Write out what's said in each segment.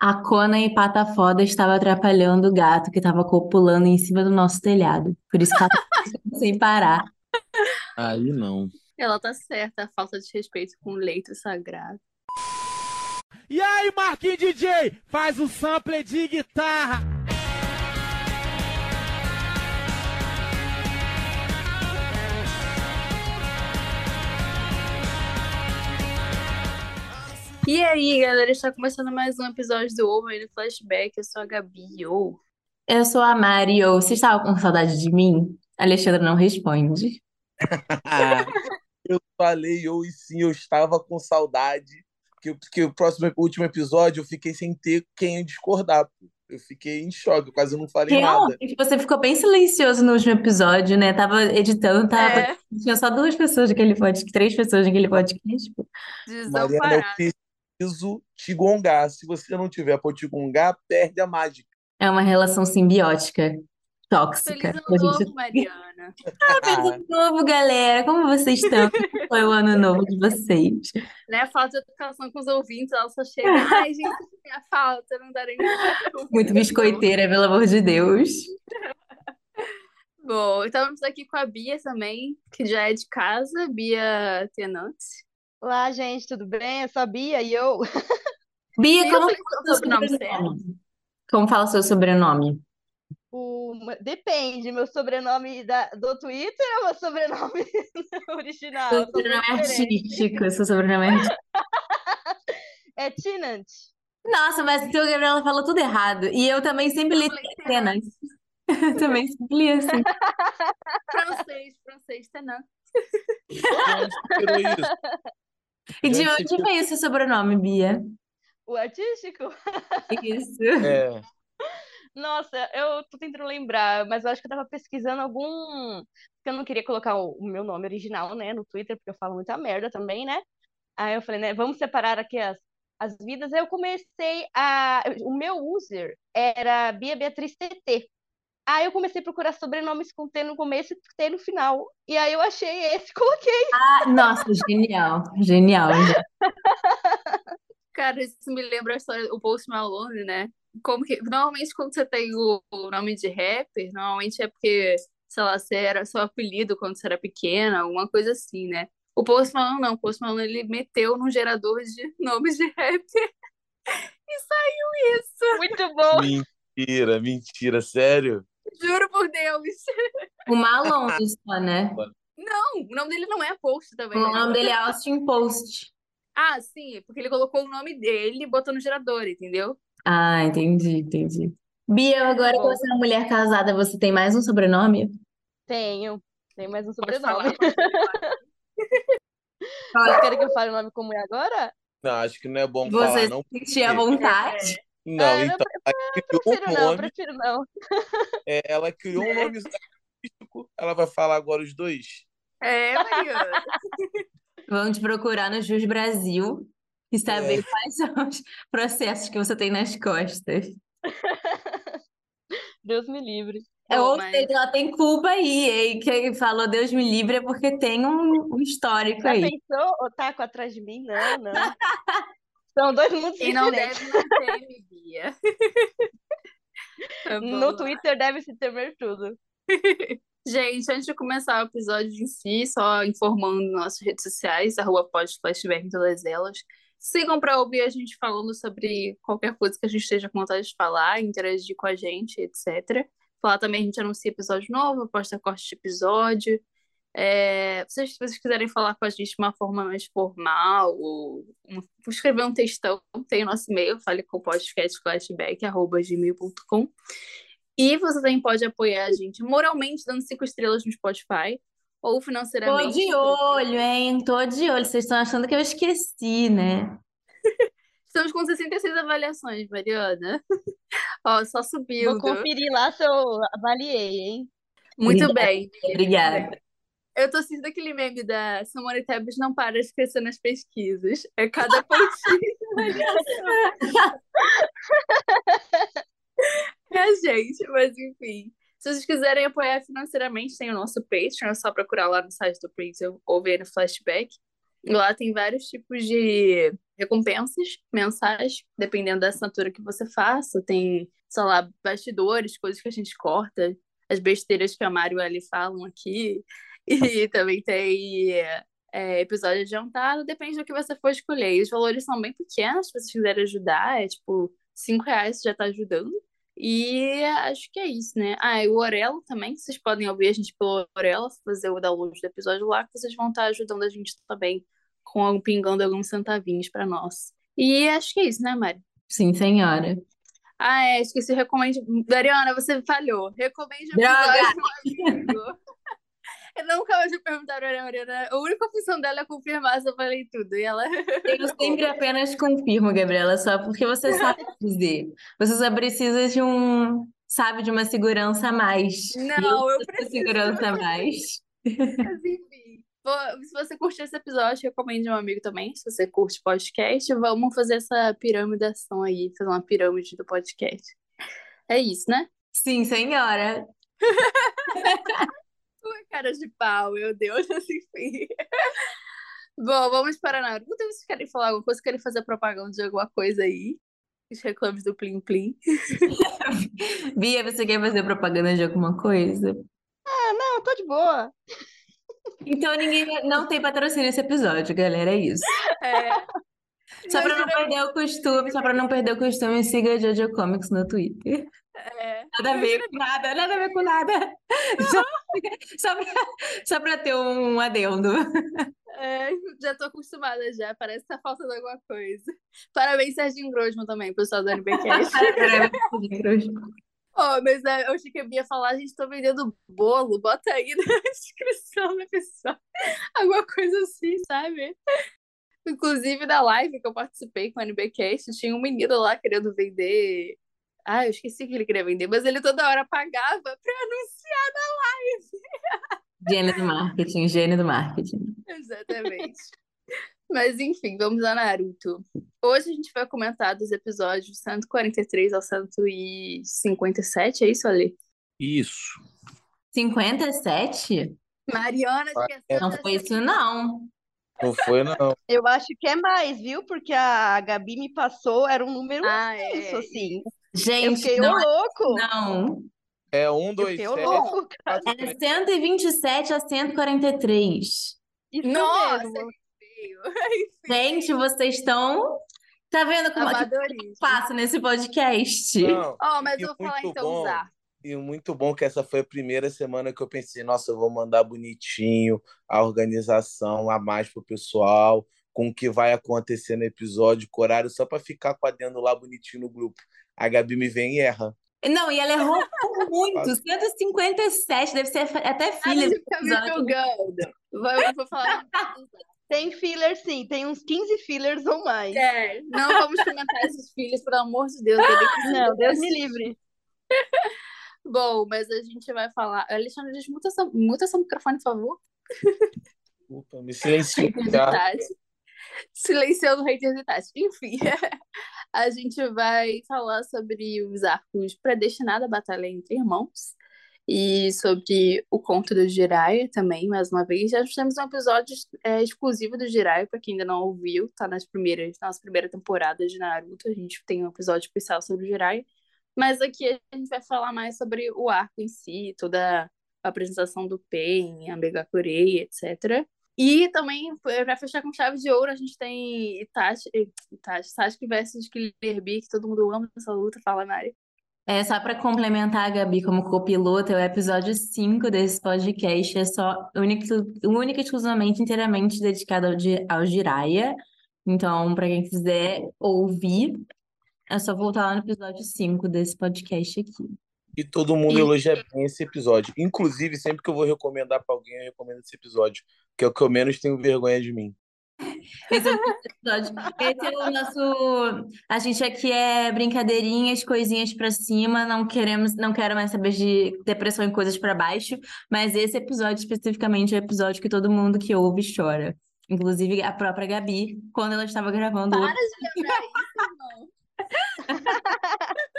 A Cona e Pata Foda estava atrapalhando o gato que estava copulando em cima do nosso telhado. Por isso que ela tá sem parar. Aí não. Ela tá certa, a falta de respeito com o leito sagrado. E aí, Marquinhos DJ, faz o sample de guitarra. E aí, galera, está começando mais um episódio do Ovo aí no Flashback. Eu sou a Gabi. Oh. Eu sou a Mari. Ou Você estava com saudade de mim? Alexandra não responde. eu falei, eu e sim, eu estava com saudade. Que, que o próximo, último episódio eu fiquei sem ter quem discordar. Pô. Eu fiquei em choque, eu quase não falei nada. Você ficou bem silencioso no último episódio, né? Tava editando, tava. É. Tinha só duas pessoas naquele podcast, três pessoas naquele podcast. Tipo. Mariana, eu Desamparado. Preciso te gongar. Se você não tiver pra te gongar, perde a mágica. É uma relação simbiótica, tóxica. Feliz ano gente- novo, Mariana. Feliz ano novo, galera! Como vocês estão? Como Foi o ano novo de vocês. Né? Falta de educação com os ouvintes, ela só chega. Ai, gente, minha falta, não darei Muito biscoiteira, pelo amor de Deus. Bom, então vamos aqui com a Bia também, que já é de casa, Bia Tenante. Olá, gente, tudo bem? Eu sou a Bia e eu. Bia, Eu como fala seu seu sobrenome sobrenome? Como fala seu sobrenome? O... Depende, meu sobrenome da... do Twitter ou meu sobrenome original? Seu sobrenome é artístico, seu sobrenome é artístico. É Tinant. Nossa, mas o Gabriela falou tudo errado. E eu também sempre li cenas. Eu também sempre li assim. Francês, francês, Tenant. De onde você tirou isso? E de onde que- veio seu sobrenome, Bia? O artístico? Isso. É, Nossa, eu tô tentando lembrar, mas eu acho que eu tava pesquisando algum. Porque eu não queria colocar o, o meu nome original, né, no Twitter, porque eu falo muita merda também, né? Aí eu falei, né, vamos separar aqui as, as vidas. Aí eu comecei a. O meu user era Bia Beatriz TT. Aí eu comecei a procurar sobrenomes com T no começo e T no final. E aí eu achei esse, coloquei. Ah, nossa, genial. Genial. Cara, isso me lembra a história do Post Malone, né? Como que, normalmente quando você tem o, o nome de rapper, normalmente é porque, sei lá, você era seu apelido quando você era pequena, alguma coisa assim, né? O Post Malone não, o Post Malone ele meteu num gerador de nomes de rapper e saiu isso. Muito bom. mentira, mentira, sério? Juro por Deus. O Malone só, né? Não, o nome dele não é Post também. O né? nome dele é Austin Post. Ah, sim, porque ele colocou o nome dele e botou no gerador, entendeu? Ah, entendi, entendi. Bia, agora que você é uma mulher casada, você tem mais um sobrenome? Tenho. Tem mais um sobrenome. Vocês querem que eu fale o nome como é agora? Não, acho que não é bom Você falar, não. se sentir à vontade? Não, Ah, então, ela criou Prefiro um não, nome, prefiro não. é, ela criou um nome artístico, ela vai falar agora os dois? É, Mariana. Vão te procurar no Jus Brasil e saber É. quais são os processos que você tem nas costas. Deus me livre. É, ou mas- seja, ela tem culpa aí, hein? Quem falou Deus me livre é porque tem um, um histórico Já aí. pensou o taco atrás de mim? Não, não. São dois mundos Quem não diferentes. deve, não teme, Bia. Tá. No Twitter deve se temer tudo. Gente, antes de começar o episódio em si, só informando nossas redes sociais, arroba podflashback em todas elas. Sigam para ouvir a gente falando sobre qualquer coisa que a gente esteja com vontade de falar, interagir com a gente, etc. Falar também, a gente anuncia episódio novo, posta corte de episódio. É, se vocês, se vocês quiserem falar com a gente de uma forma mais formal, ou um- escrever um textão, tem o nosso e-mail, fale com podcastflashback.gmail.com. E você também pode apoiar a gente moralmente, dando cinco estrelas no Spotify, ou Tô financeiramente. de olho, hein? Tô de olho. Vocês estão achando que eu esqueci, né? Estamos com 66 avaliações, Mariana. Ó, só subiu. Vou conferir lá se eu avaliei, hein? Muito Obrigada. bem. Obrigada. Eu tô sentindo aquele meme da Simone Tebet não para de crescer nas pesquisas. É cada pontinho. é a gente, mas enfim. Se vocês quiserem apoiar financeiramente, tem o nosso Patreon, é só procurar lá no site do Patreon ou ver no Flashback. Lá tem vários tipos de recompensas mensais, dependendo da assinatura que você faça. Tem, sei lá, bastidores, coisas que a gente corta, as besteiras que a Mário e ali falam aqui. E também tem é, episódio adiantado, depende do que você for escolher. E os valores são bem pequenos, se vocês quiserem ajudar, é tipo, cinco reais já tá ajudando. E acho que é isso, né? Ah, e o Orelo também, vocês podem ouvir a gente pelo Orelo, fazer o download do episódio lá, que vocês vão estar ajudando a gente também, com pingando alguns centavinhos para nós. E acho que é isso, né, Mari? Sim, senhora. Ah, é, esqueci, recomende. Dariana, você falhou. Recomende o episódio, meu amigo. Eu nunca mais me perguntaram a Mariana. A única função dela é confirmar se eu falei tudo. E ela. Eu sempre apenas confirmo, Gabriela, só porque você sabe dizer. Você só precisa de um, sabe, de uma segurança a mais. Não, eu preciso de segurança a mais. Mas enfim. Se você curtiu esse episódio, recomende um amigo também. Se você curte podcast, vamos fazer essa piramidação aí, fazer uma pirâmide do podcast. É isso, né? Sim, senhora. Cara de pau, meu Deus, enfim. Bom, vamos para Naruto. Vocês querem falar alguma coisa? Querem fazer propaganda de alguma coisa aí? Os reclames do Plim Plim. Bia, você quer fazer propaganda de alguma coisa? Ah, não, tô de boa. Então ninguém não tem patrocínio nesse episódio, galera, é isso. É. Só pra não perder o costume, só pra não perder o costume, siga a Jojo Comics no Twitter. É. Nada a ver com nada, nada a ver com nada. Só, só pra, só pra ter um adendo. É, já tô acostumada já, parece que tá faltando alguma coisa. Parabéns, Serginho Grosman também, pessoal do NBcast. oh, mas é, eu achei que Bia ia falar, a gente tá vendendo bolo, bota aí na descrição do episódio. Alguma coisa assim, sabe? Inclusive, na live que eu participei com o NBcast, tinha um menino lá querendo vender... Ah, eu esqueci que ele queria vender, mas ele toda hora pagava pra anunciar na live. Gênio do marketing, gênio do marketing. Exatamente. Mas enfim, vamos a Naruto. Hoje a gente vai comentar dos episódios 143 ao 157, é isso, Ali? Isso. 57? Mariana esqueceu Não foi isso, não. Não foi, não. Eu acho que é mais, viu? Porque a Gabi me passou, era um número Ah, isso, é. assim. Eu Gente, fiquei ô não é louco. não. É um, Eu dois, fiquei ô sete, louco. quatro, É três. 127 a 143. Isso Nossa, mesmo. feio. Gente, vocês estão. Tá vendo como é que Amadorismo. passa nesse podcast? Não, Ó, mas E eu vou falar então bom. arcos. e muito bom que essa foi a primeira semana que eu pensei, nossa, eu vou mandar bonitinho a organização a mais pro pessoal, com o que vai acontecer no episódio, com horário, só para ficar com a dentro lá bonitinho no grupo. A Gabi me vem e erra. Não, e ela errou muito. 157, deve ser até Ah, filha eu ficar me julgando. Vou, falar. Tem filler, sim. Tem uns 15 fillers ou mais. É, não vamos comentar esses filhos, pelo amor de Deus. Não, Deus me livre. Bom, mas a gente vai falar. Alexandre, diz, muta, essa- muta seu microfone, por favor. Desculpa, me silenciou. E Tati. Silenciando haters e Tati. Enfim, a gente vai falar sobre os arcos predestinados à batalha entre irmãos e sobre o conto do Jiraiya também, mais uma vez. Já temos um episódio é, exclusivo do Jiraiya, para quem ainda não ouviu, tá nas primeiras, na nossa primeira temporada de Naruto, a gente tem um episódio especial sobre o Jiraiya. Mas aqui a gente vai falar mais sobre o arco em si, toda a apresentação do Pain, a Megakure, etc. E também, para fechar com chave de ouro, a gente tem Itachi, Itachi Sasuke versus Killer Bee, que todo mundo ama essa luta, fala, Mari. É, só para complementar Gabi como copiloto, é o episódio 5 desse podcast, é só único, única e exclusivamente inteiramente dedicado ao, ao Jiraiya. Então, para quem quiser ouvir, é só voltar lá no episódio 5 desse podcast aqui. E todo mundo E- elogia bem esse episódio. Inclusive, sempre que eu vou recomendar para alguém, eu recomendo esse episódio, que é o que eu menos tenho vergonha de mim. Esse é o episódio. Esse é o nosso. A gente aqui é brincadeirinhas, coisinhas pra cima, não queremos, não quero mais saber de depressão e coisas pra baixo, mas esse episódio especificamente é o episódio que todo mundo que ouve chora. Inclusive a própria Gabi, quando ela estava gravando Para de lembrar isso, irmão.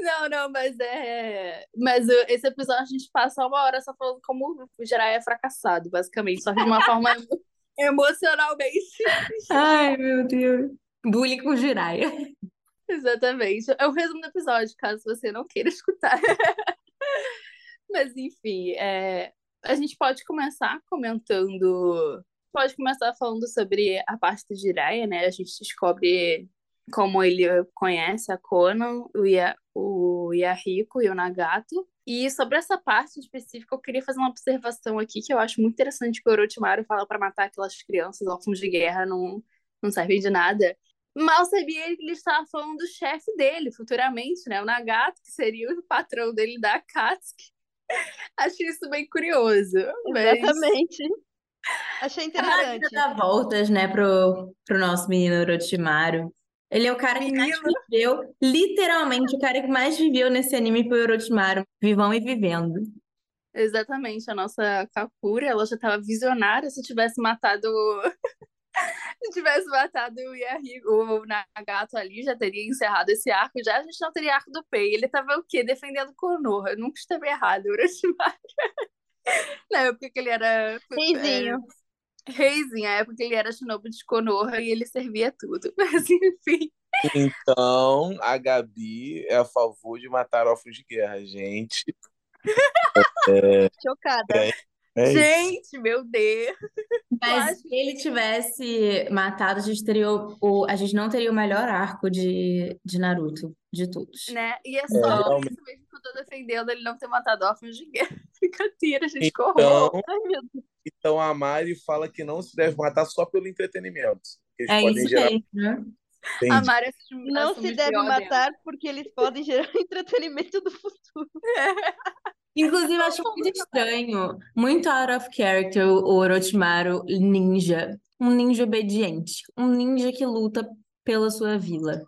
Não, não, mas é. Mas esse episódio a gente passa uma hora só falando como o Jiraiya é fracassado, basicamente. Só que de uma forma Emocionalmente. Ai, meu Deus. Bullying com Jiraiya. Exatamente. É o resumo do episódio, caso você não queira escutar. Mas, enfim, é, a gente pode começar comentando. Pode começar falando sobre a parte do Jiraiya, né? A gente descobre como ele conhece a Conan, o, Ia, o Yahiko e o Nagato. E sobre essa parte específica, eu queria fazer uma observação aqui que eu acho muito interessante que o Orochimaru fala para matar aquelas crianças órfãos de guerra não, não servem de nada. Mal sabia que ele estava falando do chefe dele futuramente, né? O Nagato, que seria o patrão dele da Akatsuki. Achei isso bem curioso. Mas... Exatamente. Achei A interessante. vida dá voltas, né, pro, pro nosso menino Orochimaru. Ele é o cara que mais viveu, literalmente, o cara que mais viveu nesse anime foi o Orochimaru. Vivão e vivendo. Exatamente, a nossa Kakura, ela já estava visionária se tivesse matado. se tivesse matado o Yahiko, o Nagato ali, já teria encerrado esse arco. Já a gente não teria arco do Pei. Ele tava o quê? Defendendo Konoha. Nunca esteve errado, o Orochimaru. Na época que ele era. Reizinho. É, reizinho, a época ele era Shinobu de Konoha e ele servia tudo. Mas enfim. Então, a Gabi é a favor de matar órfãos de guerra, gente. Chocada. É isso. Gente, meu Deus. Mas se ele tivesse matado, a gente teria o, o- a gente não teria o melhor arco de, de Naruto de todos. Né? E é só realmente. isso mesmo que eu tô defendendo ele não ter matado órfãos de guerra. Brincadeira, gente, Então, corrou. Ai, meu Deus. então a Mari fala que não se deve matar só pelo entretenimento. Eles É podem isso gerar mesmo, né? A. Mari assume- Não assume se de deve matar porque eles podem gerar entretenimento do futuro. Inclusive, eu acho muito estranho, muito out of character o Orochimaru ninja. Um ninja obediente. Um ninja que luta pela sua vila.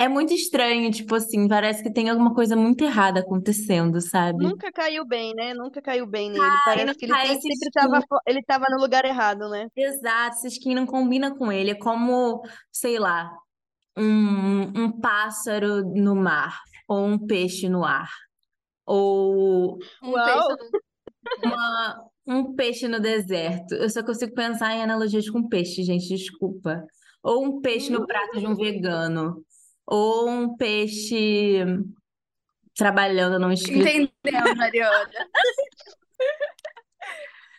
É muito estranho, tipo assim, parece que tem alguma coisa muito errada acontecendo, sabe? Nunca caiu bem, né? Nunca caiu bem nele. não Parece que ele cai sempre, sempre tava, ele tava no lugar errado, né? Exato, essa skin não combina com ele. É como, sei lá, um, um pássaro no mar, ou um peixe no ar, ou Um Uau. peixe no- uma- um peixe no deserto. Eu só consigo pensar em analogias com peixe, gente, desculpa. Ou um peixe no prato de um vegano, ou um peixe trabalhando num escritório. Entendeu, Mariana?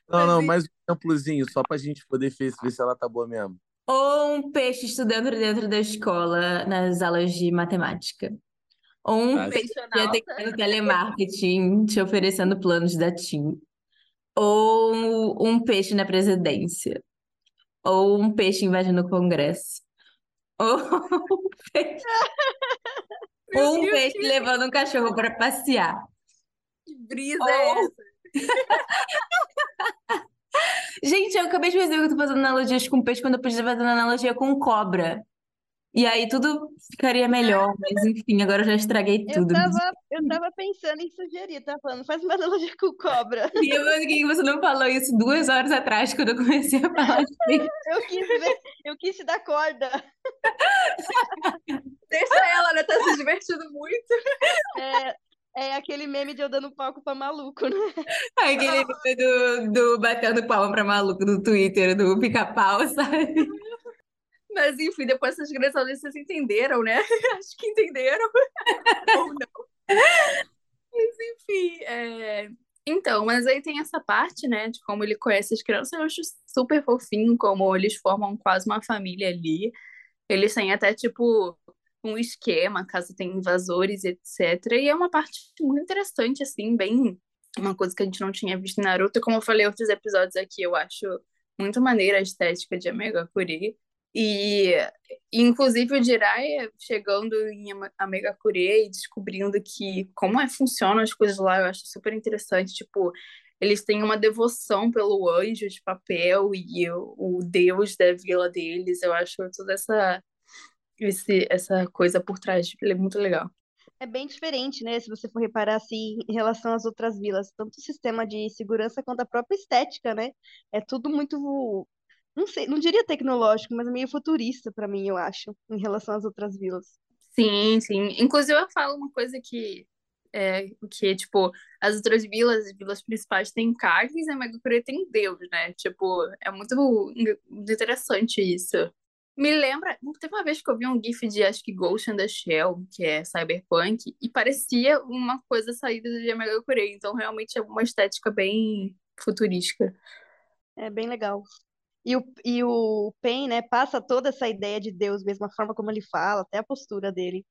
Não, não, mais um exemplozinho, só pra gente poder ver, ver se ela tá boa mesmo. Ou um peixe estudando dentro da escola nas aulas de matemática. Ou um peixe Peixe te atendendo telemarketing, te oferecendo planos da TIM. Ou um peixe na presidência. Ou um peixe invadindo o Congresso. Ou um peixe, ou um peixe levando um cachorro para passear. Que brisa é Ou- essa? Gente, eu acabei de perceber que eu tô fazendo analogias com peixe quando eu podia fazer analogia com cobra. E aí tudo ficaria melhor, mas enfim, agora eu já estraguei Eu tudo. tava, eu tava pensando em sugerir, tá falando, faz uma analogia com cobra. E eu, por que você não falou isso duas horas atrás, quando eu comecei a falar peixe? Eu quis ver, eu quis te dar corda. Deixa ela, né? Tá se divertindo muito. É, é aquele meme de eu dando palco pra maluco, né? Aquele meme do, do batendo palma pra maluco do Twitter, do pica-pau, sabe? Mas enfim, depois dessas digressões vocês entenderam, né? Acho que entenderam. Ou não. Mas enfim, é... Então, mas aí tem essa parte, né, de como ele conhece as crianças, eu acho super fofinho, como eles formam quase uma família ali. Eles têm até, tipo, um esquema, caso tenha invasores, etc. E é uma parte muito interessante, assim, bem... Uma coisa que a gente não tinha visto em Naruto. Como eu falei em outros episódios aqui, eu acho muito maneira a estética de Amegakure. E, inclusive, o Jiraiya chegando em Amegakure e descobrindo que como é funcionam as coisas lá, eu acho super interessante. Tipo, eles têm uma devoção pelo anjo de papel e o, o deus da vila deles. Eu acho toda essa, esse, essa coisa por trás é muito legal. É bem diferente, né? Se você for reparar assim em relação às outras vilas, tanto o sistema de segurança quanto a própria estética, né? É tudo muito, não sei, não diria tecnológico, mas meio futurista pra mim, eu acho, em relação às outras vilas. Sim, sim. Inclusive, eu falo uma coisa que É, que, tipo, as outras vilas, as vilas principais têm carnes e a Megacure tem Deus, né? Tipo, é muito, interessante isso. Me lembra, teve uma vez que eu vi um gif de, acho que Ghost in the Shell, que é cyberpunk, e parecia uma coisa saída de Megacure, então realmente é uma estética bem futurística. É bem legal. E o, e o Pen, né, passa toda essa ideia de Deus, mesmo a forma como ele fala, até a postura dele.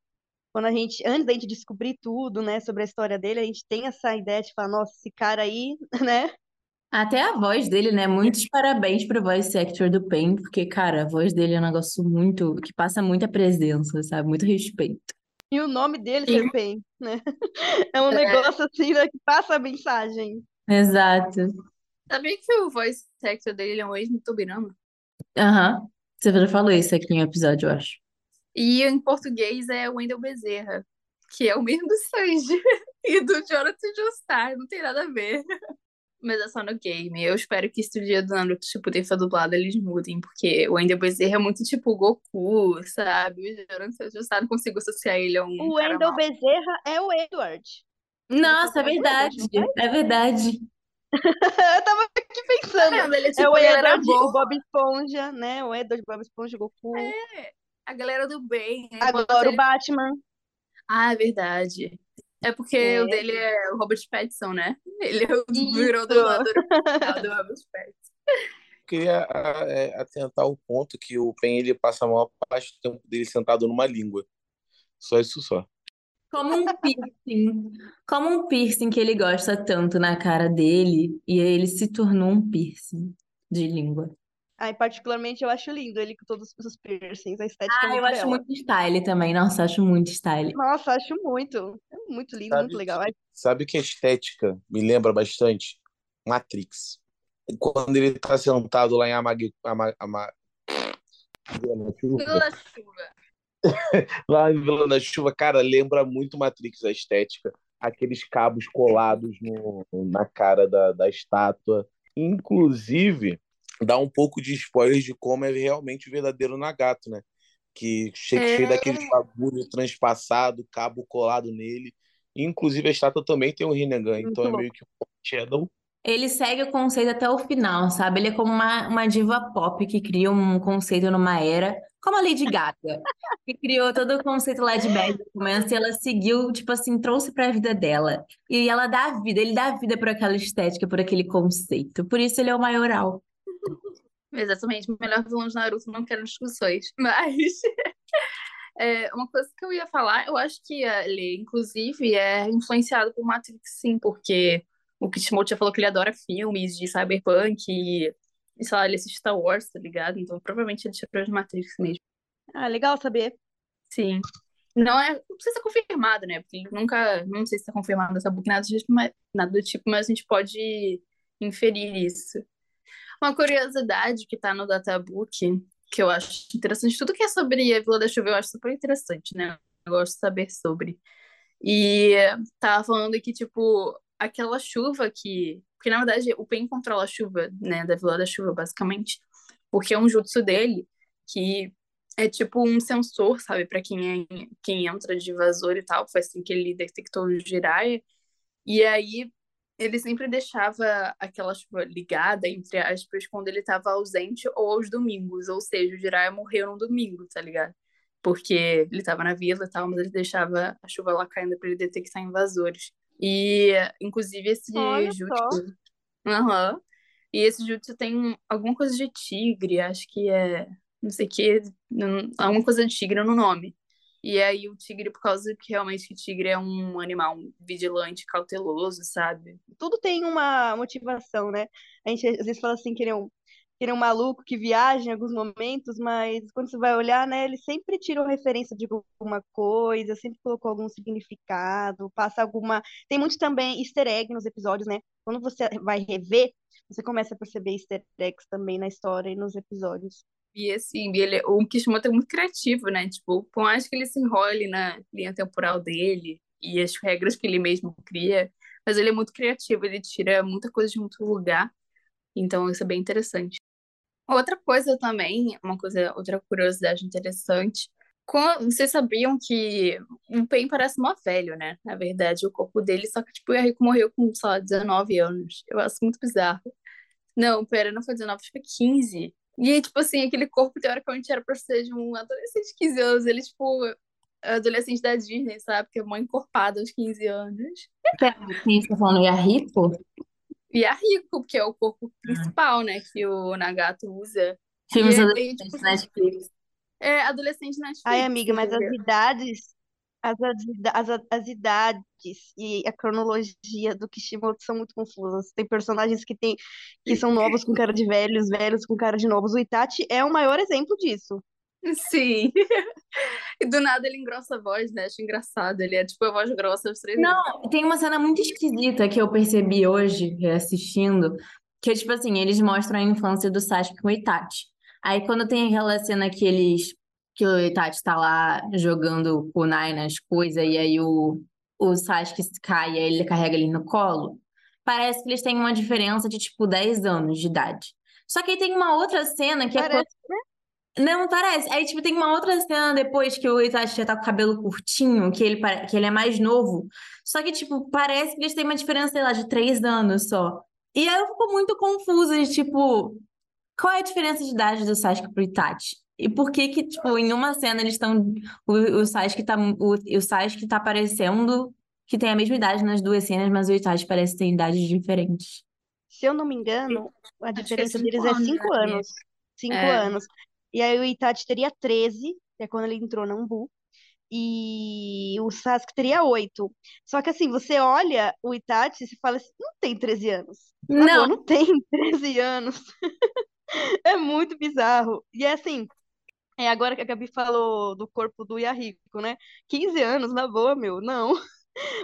Quando a gente, antes da gente descobrir tudo, né, sobre a história dele, a gente tem essa ideia de falar, nossa, esse cara aí, né? Até a voz dele, né? Muitos parabéns pro voice actor do Pen, porque, cara, a voz dele é um negócio muito, que passa muita presença, sabe? Muito respeito. E o nome dele ser Pen, né? É um negócio assim, né, que passa a mensagem. Exato. Sabia que o voice actor dele é um ex-Mitobirama? Aham. Você já falou isso aqui em um episódio, eu acho. E em português é Wendel Bezerra, que é o mesmo do Sanji e do Jonathan Joestar, não tem nada a ver. Mas é só no game. Eu espero que esse dia do Naruto, tipo, tenha dublado, eles mudem, porque o Wendel Bezerra é muito tipo Goku, sabe? O Jonathan Joestar não consigo associar ele a um O mau. Bezerra é o Edward. Nossa, é faz verdade. É verdade. Eu tava aqui Tá pensando. vendo? Ele é É tipo o a galera Edward, o. Bob Esponja, né? O Edward, Bob Esponja, Goku. A galera do bem. bota Agora o ele- Batman. Ah, é verdade. É porque É. o dele é o Robert Pattinson, né? Ele é o- Isso. virou dublador oficial do Robert Pattinson. queria a- é, atentar o ponto que o Pen ele passa a maior parte do tempo dele sentado numa língua. Só isso só. Como um piercing. Como um piercing que ele gosta tanto na cara dele, e aí ele se tornou um piercing de língua. Ai, particularmente eu acho lindo ele com todos os piercings, a estética é Ah, eu muito acho bela. muito style também. Nossa, acho muito style. Nossa, acho muito. É muito lindo, Sabe muito legal. Sabe que a estética me lembra bastante? Matrix. Quando ele tá sentado lá em Amag... Ama... Ama... Vila da Chuva, Vila da Chuva. lá em Vila da Chuva, cara, lembra muito Matrix a estética. Aqueles cabos colados no... na cara da, da estátua. Inclusive, dá um pouco de spoiler de como é realmente o verdadeiro Nagato, né? Que cheio, É. cheio daqueles bagulho transpassado, cabo colado nele. Inclusive, a estátua também tem um Rinnegan, então é louco. meio que um Shadow. Ele segue o conceito até o final, sabe? Ele é como uma, uma diva pop que cria um conceito numa era, como a Lady Gaga, que criou todo o conceito lá de bad romance, e ela seguiu, tipo assim, trouxe pra vida dela. E ela dá vida, ele dá vida por aquela estética, por aquele conceito. Por isso ele é o maioral. Exatamente, melhor vilão de Naruto, não quero discussões. Mas é, uma coisa que eu ia falar, eu acho que ele, inclusive, é influenciado por Matrix, sim, porque o Kishimoto já falou que ele adora filmes de cyberpunk e sei lá, ele assiste Star Wars, tá ligado? Então provavelmente ele tirou de Matrix mesmo. Ah, legal saber. Sim. Não é, não precisa ser confirmado, né? Porque nunca, não sei se está confirmado essa book, nada do tipo, mas, nada do tipo, mas a gente pode inferir isso. Uma curiosidade que tá no databook, que eu acho interessante, tudo que é sobre a Vila da Chuva eu acho super interessante, né? Eu gosto de saber sobre. E tava falando que, tipo, aquela chuva que. Porque, na verdade, o Pen controla a chuva, né? Da Vila da Chuva, basicamente. Porque é um jutsu dele que é tipo um sensor, sabe? Pra quem, é, quem entra de invasor e tal. Foi assim que ele detectou o Jiraiya. E aí ele sempre deixava aquela chuva ligada, entre aspas, quando ele estava ausente ou aos domingos. Ou seja, o Jiraiya morreu no domingo, tá ligado? Porque ele estava na vila e tal, mas ele deixava a chuva lá caindo para ele detectar invasores. E, inclusive, esse Olha jutsu. Aham. E esse jutsu tem alguma coisa de tigre, acho que é. Não sei o que. Alguma coisa de tigre no nome. E aí o tigre, por causa que realmente que tigre é um animal vigilante, cauteloso, sabe? Tudo tem uma motivação, né? A gente às vezes fala assim que ele é um, que ele é um maluco que viaja em alguns momentos, mas quando você vai olhar, né, ele sempre tirou referência de alguma coisa, sempre colocou algum significado, passa alguma. Tem muito também easter egg nos episódios, né? Quando você vai rever, você começa a perceber easter eggs também na história e nos episódios. E assim, ele, o Kishimoto é muito criativo, né? Tipo, por mais que ele se enrole na linha temporal dele e as regras que ele mesmo cria, mas ele é muito criativo, ele tira muita coisa de muito lugar. Então isso é bem interessante. Outra coisa também, uma coisa, outra curiosidade interessante, Vocês sabiam que o Pain parece mó velho, né? Na verdade, o corpo dele, só que, tipo, o Yahiko morreu com, lá, 19 anos. Eu acho muito bizarro. Não, pera, não foi 19, acho que foi 15. E aí, tipo assim, aquele corpo, teoricamente, era pra ser de um adolescente de 15 anos. Ele, tipo, adolescente da Disney, sabe? Que é mó encorpado aos 15 anos. Pera, quem você tá falando? Yahiko? E a Rico, que é o corpo principal, né? Que o Nagato usa. Filmes adolescentes tipo, na Netflix. É adolescente na Ai, Netflix, amiga, mas as idades, as, as, as, as idades e a cronologia do Kishimoto são muito confusas. Tem personagens que tem, que são novos com cara de velhos, velhos com cara de novos. O Itachi é o maior exemplo disso. Sim. E do nada ele engrossa a voz, né? Acho engraçado. Ele é tipo a voz grossa aos três. Não, tem uma cena muito esquisita que eu percebi hoje, assistindo, que é tipo assim, eles mostram a infância do Sasuke com o Itachi. Aí quando tem aquela cena que eles, que o Itachi tá lá jogando kunai nas coisas, e aí o, o Sasuke cai e aí ele carrega ele no colo, parece que eles têm uma diferença de tipo 10 anos de idade. Só que aí tem uma outra cena que é Parece, não, parece. Aí, tipo, tem uma outra cena depois que o Itachi já tá com o cabelo curtinho, que ele, pare- que ele é mais novo. Só que, tipo, parece que eles têm uma diferença, sei lá, de três anos só. E aí eu fico muito confusa de, tipo, qual é a diferença de idade do Sasuke pro Itachi? E por que que, tipo, em uma cena eles estão... O, o Sasuke tá, o, o Sasuke tá parecendo que tem a mesma idade nas duas cenas, mas o Itachi parece ter idades diferentes. se eu não me engano, a é diferença deles é anos, cinco né, anos. Cinco É. anos. E aí o Itachi teria 13, que é quando ele entrou na Umbu. E o Sasuke teria 8. Só que assim, você olha o Itachi e fala assim, não tem 13 anos. Não, não tem 13 anos. É muito bizarro. E é assim, é agora que a Gabi falou do corpo do Yahiko, né? 15 anos, na boa, meu, não.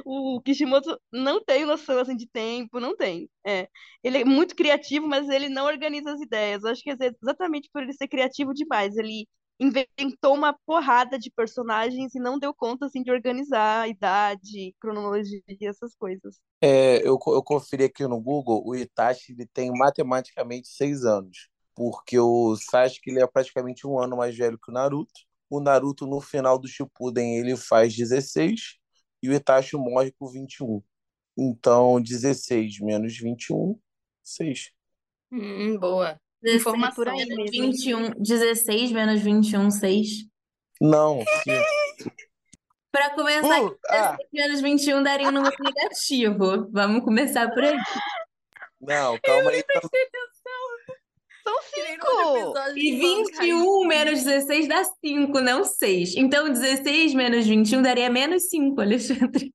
O Kishimoto não tem noção assim de tempo, não tem. É. Ele é muito criativo, mas ele não organiza as ideias. Acho que vezes, exatamente por ele ser criativo demais, ele inventou uma porrada de personagens e não deu conta assim de organizar a idade, cronologia, essas coisas. É, eu, eu conferi aqui no Google, o Itachi ele tem matematicamente seis anos, porque o Sasuke ele é praticamente um ano mais velho que o Naruto. O Naruto, no final do Shippuden, ele faz 16 e o Itachi morre com 21. Então, 16 menos 21, 6. Hum, boa. 16 Informação. por aí mesmo. 21, 16 menos 21, 6. Não, 5. Para começar, Uh, ah, 16 menos 21 daria um número negativo. Vamos começar por aí. não, calma aí. São cinco! E de falando que 21 menos 16 dá 5, não 6. Então, 16 menos 21 daria menos 5, Alexandre.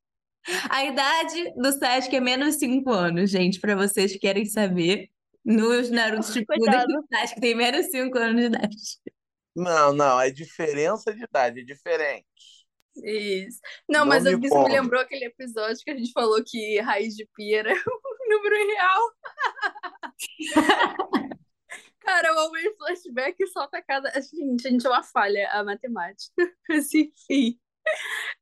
A idade do Sasuke é menos 5 anos, gente, para vocês que querem saber. Nos Naruto Shippuden, o Sasuke tem menos 5 anos de idade. Não, não, é diferença de idade, é diferente. Isso. Não, Não mas me isso me lembrou aquele episódio que a gente falou que raiz de pi era um número real. Cara, o homem flashback solta cada. Gente, a gente é uma falha, a matemática. Mas enfim.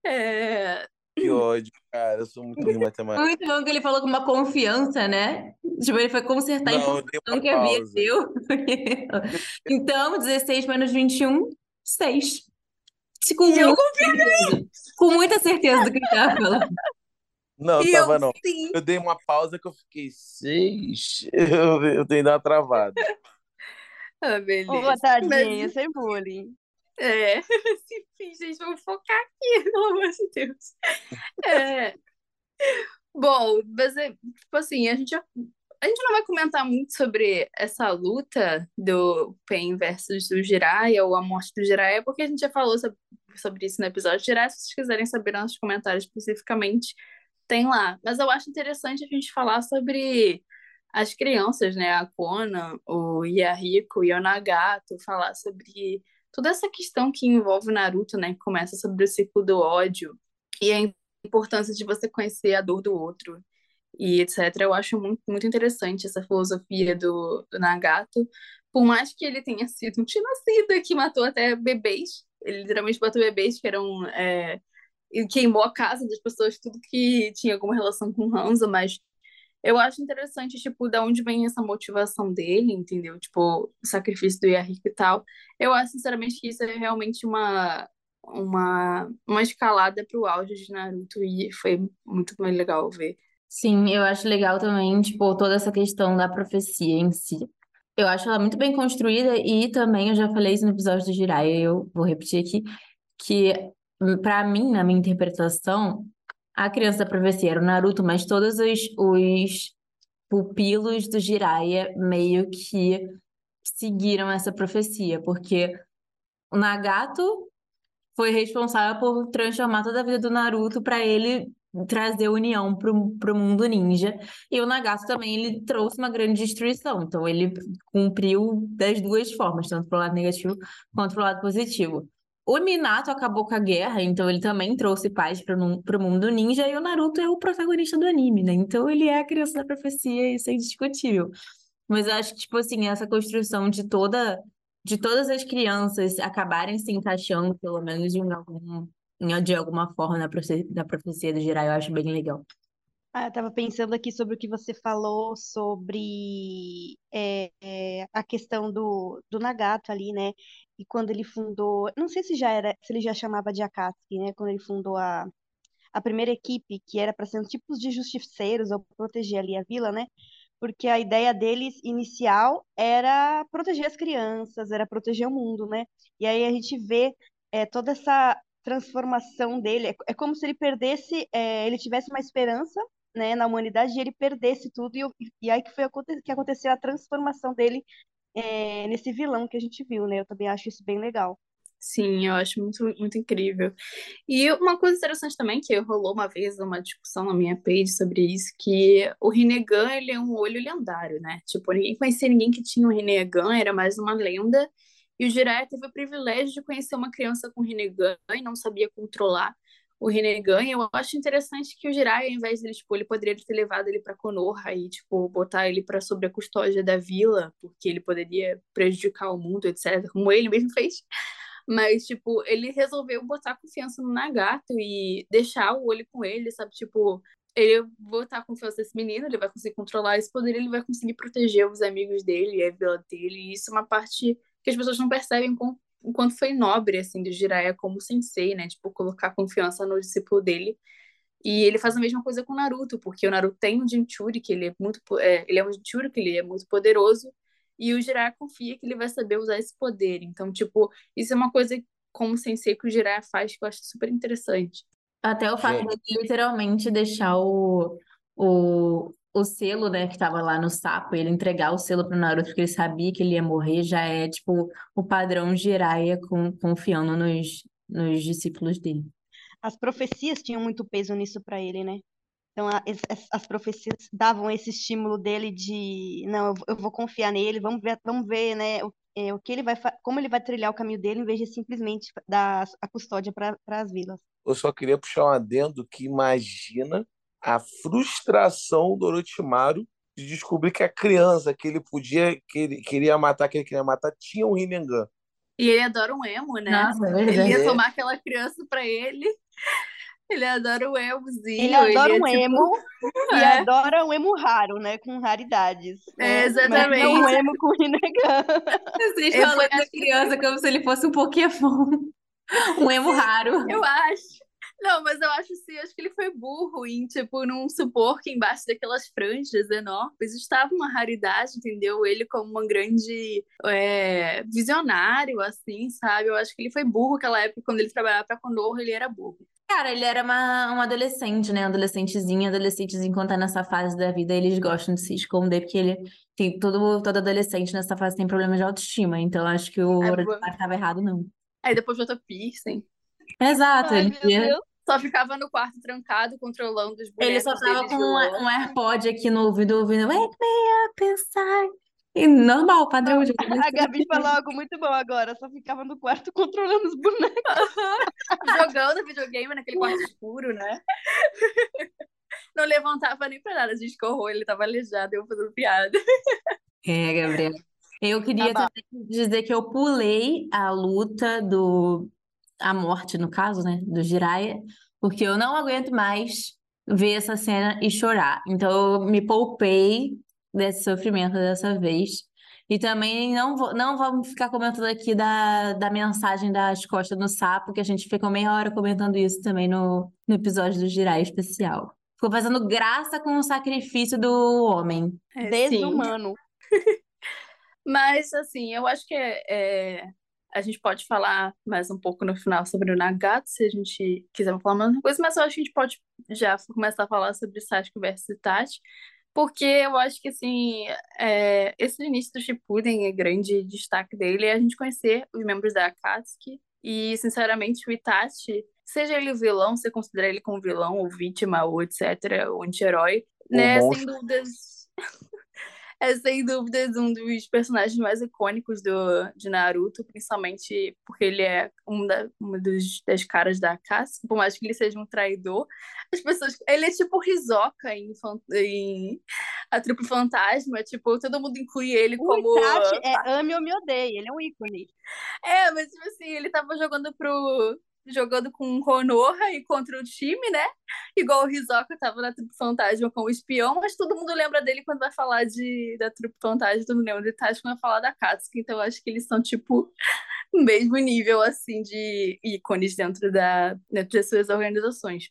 É... Que ódio, cara, eu sou muito ruim em matemática. Muito bom que ele falou com uma confiança, né? Tipo, ele foi consertar a Não, eu dei informação que havia deu. Então, 16 menos 21, 6. Com E eu certeza. Com muita certeza do que ele tava falando. Não, E tava eu não. sim. Eu dei uma pausa que eu fiquei seis. Eu, eu tenho que dar uma travada. Ah, beleza. Ô, tadinha, Mas, sem bullying. é... Enfim, gente, vamos focar aqui, pelo amor de Deus. É... Bom, mas é, tipo assim, a gente, já- a gente não vai comentar muito sobre essa luta do Pain versus do Jiraiya ou a morte do Jiraiya, porque a gente já falou sobre, sobre isso no episódio de Jiraiya. Se vocês quiserem saber nossos comentários especificamente, tem lá. Mas eu acho interessante a gente falar sobre as crianças, né? A Kona, o Yahiko e o Nagato, falar sobre toda essa questão que envolve o Naruto, né? Que começa sobre o ciclo do ódio e a importância de você conhecer a dor do outro e etc. Eu acho muito, muito interessante essa filosofia do, do Nagato. Por mais que ele tenha sido um genocida que matou até bebês, ele literalmente matou bebês que eram. É, e queimou a casa das pessoas, tudo que tinha alguma relação com Hanzo, mas eu acho interessante, tipo, da onde vem essa motivação dele, entendeu? Tipo, o sacrifício do Yahiko e tal. Eu acho, sinceramente, que isso é realmente uma, uma, uma escalada pro auge de Naruto e foi muito mais legal ver. Sim, eu acho legal também, tipo, toda essa questão da profecia em si. Eu acho ela muito bem construída e também eu já falei isso no episódio do Jiraiya, eu vou repetir aqui, que pra mim, na minha interpretação, a criança da profecia era o Naruto, mas todos os, os pupilos do Jiraiya meio que seguiram essa profecia, porque o Nagato foi responsável por transformar toda a vida do Naruto para ele trazer união para o mundo ninja. E o Nagato também ele trouxe uma grande destruição. Então ele cumpriu das duas formas, tanto para o lado negativo quanto para o lado positivo. O Minato acabou com a guerra, então ele também trouxe paz para o mundo ninja, e o Naruto é o protagonista do anime, né? Então ele é a criança da profecia, isso é indiscutível. Mas eu acho que, tipo assim, essa construção de toda de todas as crianças acabarem se encaixando, pelo menos de, algum, de alguma forma, na profecia, na profecia do Jirai, eu acho bem legal. Ah, eu estava pensando aqui sobre o que você falou sobre é, é, a questão do, do Nagato ali, né? E quando ele fundou, não sei se já era, se ele já chamava de Akatsuki, né? Quando ele fundou a, a primeira equipe, que era para ser um tipo de justiceiros ou proteger ali a vila, né? porque a ideia deles inicial era proteger as crianças, era proteger o mundo, né? E aí a gente vê é, toda essa transformação dele, é, é como se ele perdesse, é, ele tivesse uma esperança, né, na humanidade e ele perdesse tudo e, e aí que foi que aconteceu a transformação dele é, nesse vilão que a gente viu, né? Eu também acho isso bem legal. Sim, eu acho muito, muito incrível. E uma coisa interessante também, que rolou uma vez uma discussão na minha page sobre isso, que o Rinnegan, ele é um olho lendário, né? Tipo, ninguém conhecia ninguém que tinha um Rinnegan, era mais uma lenda. E o Jiraiya teve o privilégio de conhecer uma criança com Rinnegan e não sabia controlar o Rinnegan. E eu acho interessante que o Jiraiya, ao invés dele, tipo, ele poderia ter levado ele para Konoha e, tipo, botar ele para sobre a custódia da vila, porque ele poderia prejudicar o mundo, etc., como ele mesmo fez. Mas, tipo, ele resolveu botar confiança no Nagato e deixar o olho com ele, sabe? Tipo, ele botar confiança nesse menino, ele vai conseguir controlar esse poder, ele vai conseguir proteger os amigos dele, a vila dele. E isso é uma parte que as pessoas não percebem com, o quanto foi nobre, assim, de Jiraiya como sensei, né? Tipo, colocar confiança no discípulo dele. E ele faz a mesma coisa com o Naruto, porque o Naruto tem um Jinchuri, que ele é muito... É, ele é um Jinchuri, que ele é muito poderoso, e o Jiraiya confia que ele vai saber usar esse poder. Então, tipo, isso é uma coisa como sensei que o Jiraiya faz que eu acho super interessante. Até o fato de literalmente deixar o, o, o selo, né, que tava lá no sapo, ele entregar o selo pro Naruto porque ele sabia que ele ia morrer, já é, tipo, o padrão Jiraiya com, confiando nos, nos discípulos dele. As profecias tinham muito peso nisso para ele, né? Então, a, as, as, profecias davam esse estímulo dele de, não, eu, eu vou confiar nele, vamos ver, vamos ver, né, o, é, o que ele vai, como ele vai trilhar o caminho dele, em vez de simplesmente dar a custódia para as vilas. Eu só queria puxar um adendo que imagina a frustração do Orochimaru de descobrir que a criança que ele podia, que ele queria matar, que ele queria matar, tinha um Rinnegan. E ele adora um emo, né? Nossa, é ele ia É. tomar aquela criança pra ele. Ele adora o emozinho. Ele adora é, um tipo, emo e é. adora um emo raro, né? Com raridades. É, exatamente. Mas não um emo com Rinnegan. Vocês fui- da criança como se ele fosse um Pokémon. Um emo raro. Eu acho. Não, mas eu acho assim, acho que ele foi burro em, tipo, não supor que embaixo daquelas franjas enormes estava uma raridade, entendeu? Ele como um grande é, visionário, assim, sabe? Eu acho que ele foi burro naquela época, quando ele trabalhava pra Konoha, ele era burro. Cara, ele era uma, uma adolescente, né? Um adolescentezinho. Adolescentes, enquanto tá nessa fase da vida, eles gostam de se esconder, porque ele tem todo, todo adolescente nessa fase tem problema de autoestima. Então, acho que o É, estava errado, não. Aí depois botou piercing. Exato, Ai, ele, Deus. Só ficava no quarto trancado, controlando os bonecos ele só tava com um, um AirPod aqui no ouvido, ouvindo Wake me up inside. E normal, padrão de A Gabi falou algo muito bom agora. Só ficava no quarto controlando os bonecos. Jogando videogame naquele quarto escuro, né? Não levantava nem pra nada, a gente correu, ele tava aleijado, eu fazendo piada. É, Gabriel. Eu queria Tá bom. também dizer que eu pulei a luta do... A morte, no caso, né? Do Jiraiya, porque eu não aguento mais ver essa cena e chorar. Então, eu me poupei desse sofrimento dessa vez. E também não, vou, não vamos ficar comentando aqui da, da mensagem das costas no sapo, que a gente ficou meia hora comentando isso também no, no episódio do Girai especial. Ficou fazendo graça com o sacrifício do homem. É. Desumano. Mas, assim, eu acho que é, é, a gente pode falar mais um pouco no final sobre o Nagato, se a gente quiser falar mais uma coisa, mas eu acho que a gente pode já começar a falar sobre Sasuke versus Itachi, porque eu acho que, assim, é, esse início do Shippuden é grande destaque dele, é a gente conhecer os membros da Akatsuki, e, sinceramente, o Itachi, seja ele o vilão, você considera ele como vilão, ou vítima, ou etc., ou anti-herói, né, sem dúvidas... é sem dúvidas um dos personagens mais icônicos do, de Naruto, principalmente porque ele é um da, uma dos, das caras da Akatsuki, por mais que ele seja um traidor. As pessoas, ele é tipo Hisoka em, em A Trupe Fantasma, tipo, todo mundo inclui ele O como... Itachi é ame ou me odeie, ele é um ícone. É, mas tipo assim, ele tava jogando pro... Jogando com o Konoha e contra o time, né? Igual o Hisoka tava na Trupe Fantasma com o espião, mas todo mundo lembra dele quando vai falar de, da Trupe Fantasma, todo mundo lembra de Itachi quando vai falar da Katsuki, então eu acho que eles são, tipo, o mesmo nível, assim, de ícones dentro, da, dentro das suas organizações.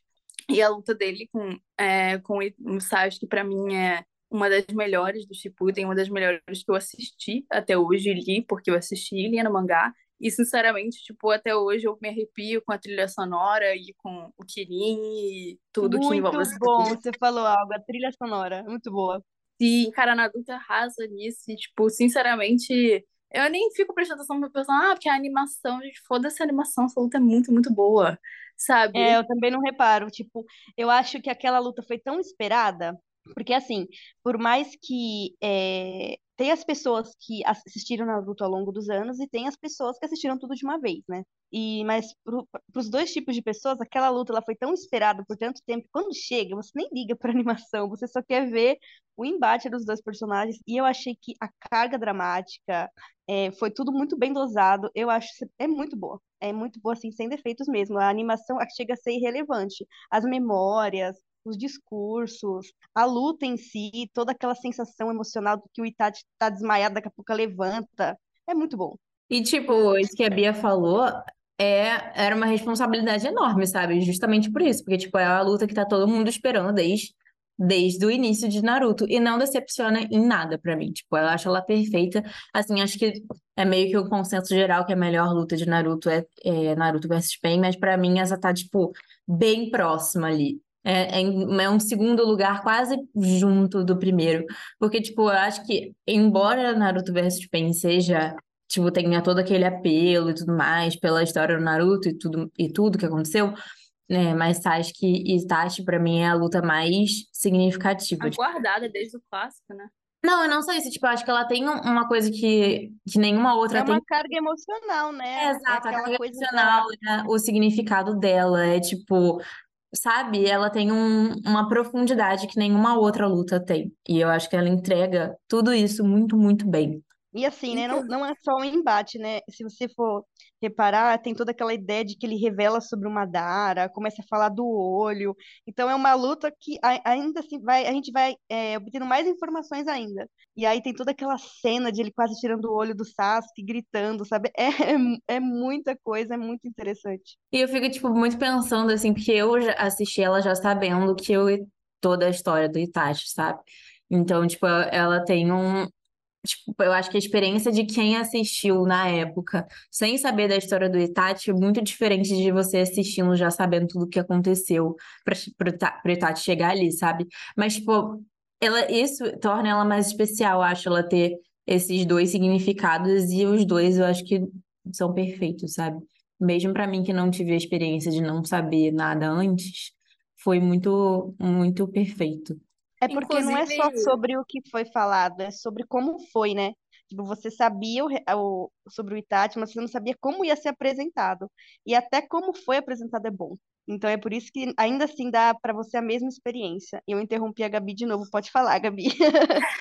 E a luta dele com, é, com o Sasuke, pra mim, é uma das melhores do Shippuden, uma das melhores que eu assisti até hoje, li, porque eu assisti li no mangá, e, sinceramente, tipo, até hoje eu me arrepio com a trilha sonora e com o Kirin e tudo que envolve Muito bom, você falou algo, a trilha sonora, muito boa. E, cara, a Naruto arrasa nisso. E, tipo, sinceramente, eu nem fico prestando atenção pra pensar, ah, porque a animação, gente, foda-se a animação, essa luta é muito, muito boa, É, sabe? eu também não reparo, tipo, eu acho que aquela luta foi tão esperada, porque assim, por mais que é, tem as pessoas que assistiram Naruto ao longo dos anos e tem as pessoas que assistiram tudo de uma vez, né? E, mas para os dois tipos de pessoas, aquela luta ela foi tão esperada por tanto tempo, quando chega, você nem liga pra animação, você só quer ver o embate dos dois personagens, e eu achei que a carga dramática é, foi tudo muito bem dosado, eu acho é muito boa. É muito boa, assim, sem defeitos mesmo. A animação chega a ser irrelevante. As memórias, os discursos, a luta em si, toda aquela sensação emocional do que o Itachi tá desmaiado, daqui a pouco levanta. É muito bom. E, tipo, isso que a Bia falou é, era uma responsabilidade enorme, sabe? Justamente por isso, porque, tipo, é a luta que tá todo mundo esperando desde, desde o início de Naruto. E não decepciona em nada pra mim. Tipo, eu acho ela perfeita. Assim, acho que é meio que o consenso geral que a melhor luta de Naruto é, é Naruto versus Pain, mas pra mim essa tá, tipo, bem próxima ali. É, é, é um segundo lugar quase junto do primeiro. Porque, tipo, eu acho que, embora Naruto versus Pain seja, tipo, tenha todo aquele apelo e tudo mais pela história do Naruto e tudo, e tudo que aconteceu, né? Mas Sasuke e Itachi, pra mim, é a luta mais significativa. Tipo, Aguardada desde o clássico, né? não, eu não só isso, tipo, eu acho que ela tem um- uma coisa que, que nenhuma outra É tem. uma carga emocional, né? É, É exato, a aquela carga emocional, né, o significado dela é tipo, sabe, ela tem um- uma profundidade que nenhuma outra luta tem. E eu acho que ela entrega tudo isso muito, muito bem. E assim, né? Não, Inclusive, não é só um embate, né? Se você for reparar, tem toda aquela ideia de que ele revela sobre o Madara, começa a falar do olho. Então é uma luta que ainda assim vai, a gente vai é, obtendo mais informações ainda. E aí tem toda aquela cena de ele quase tirando o olho do Sasuke, gritando, sabe? É, é muita coisa, é muito interessante. E eu fico, tipo, muito pensando, assim, porque eu assisti ela já sabendo que eu toda a história do Itachi, sabe? Então, tipo, ela tem um. Tipo, eu acho que a experiência de quem assistiu na época, sem saber da história do Itachi, é muito diferente de você assistindo já sabendo tudo o que aconteceu Ita- pro Itachi chegar ali, sabe? Mas, tipo, ela, isso torna ela mais especial, acho, ela ter esses dois significados e os dois eu acho que são perfeitos, sabe? Mesmo pra mim que não tive a experiência de não saber nada antes, foi muito, muito perfeito. É porque não é só inclusive, sobre o que foi falado, é sobre como foi, né? Tipo, você sabia o, o- sobre o Itachi, mas você não sabia como ia ser apresentado. E até como foi apresentado é bom. Então é por isso que ainda assim dá pra você a mesma experiência. E eu interrompi a Gabi de novo. Pode falar, Gabi.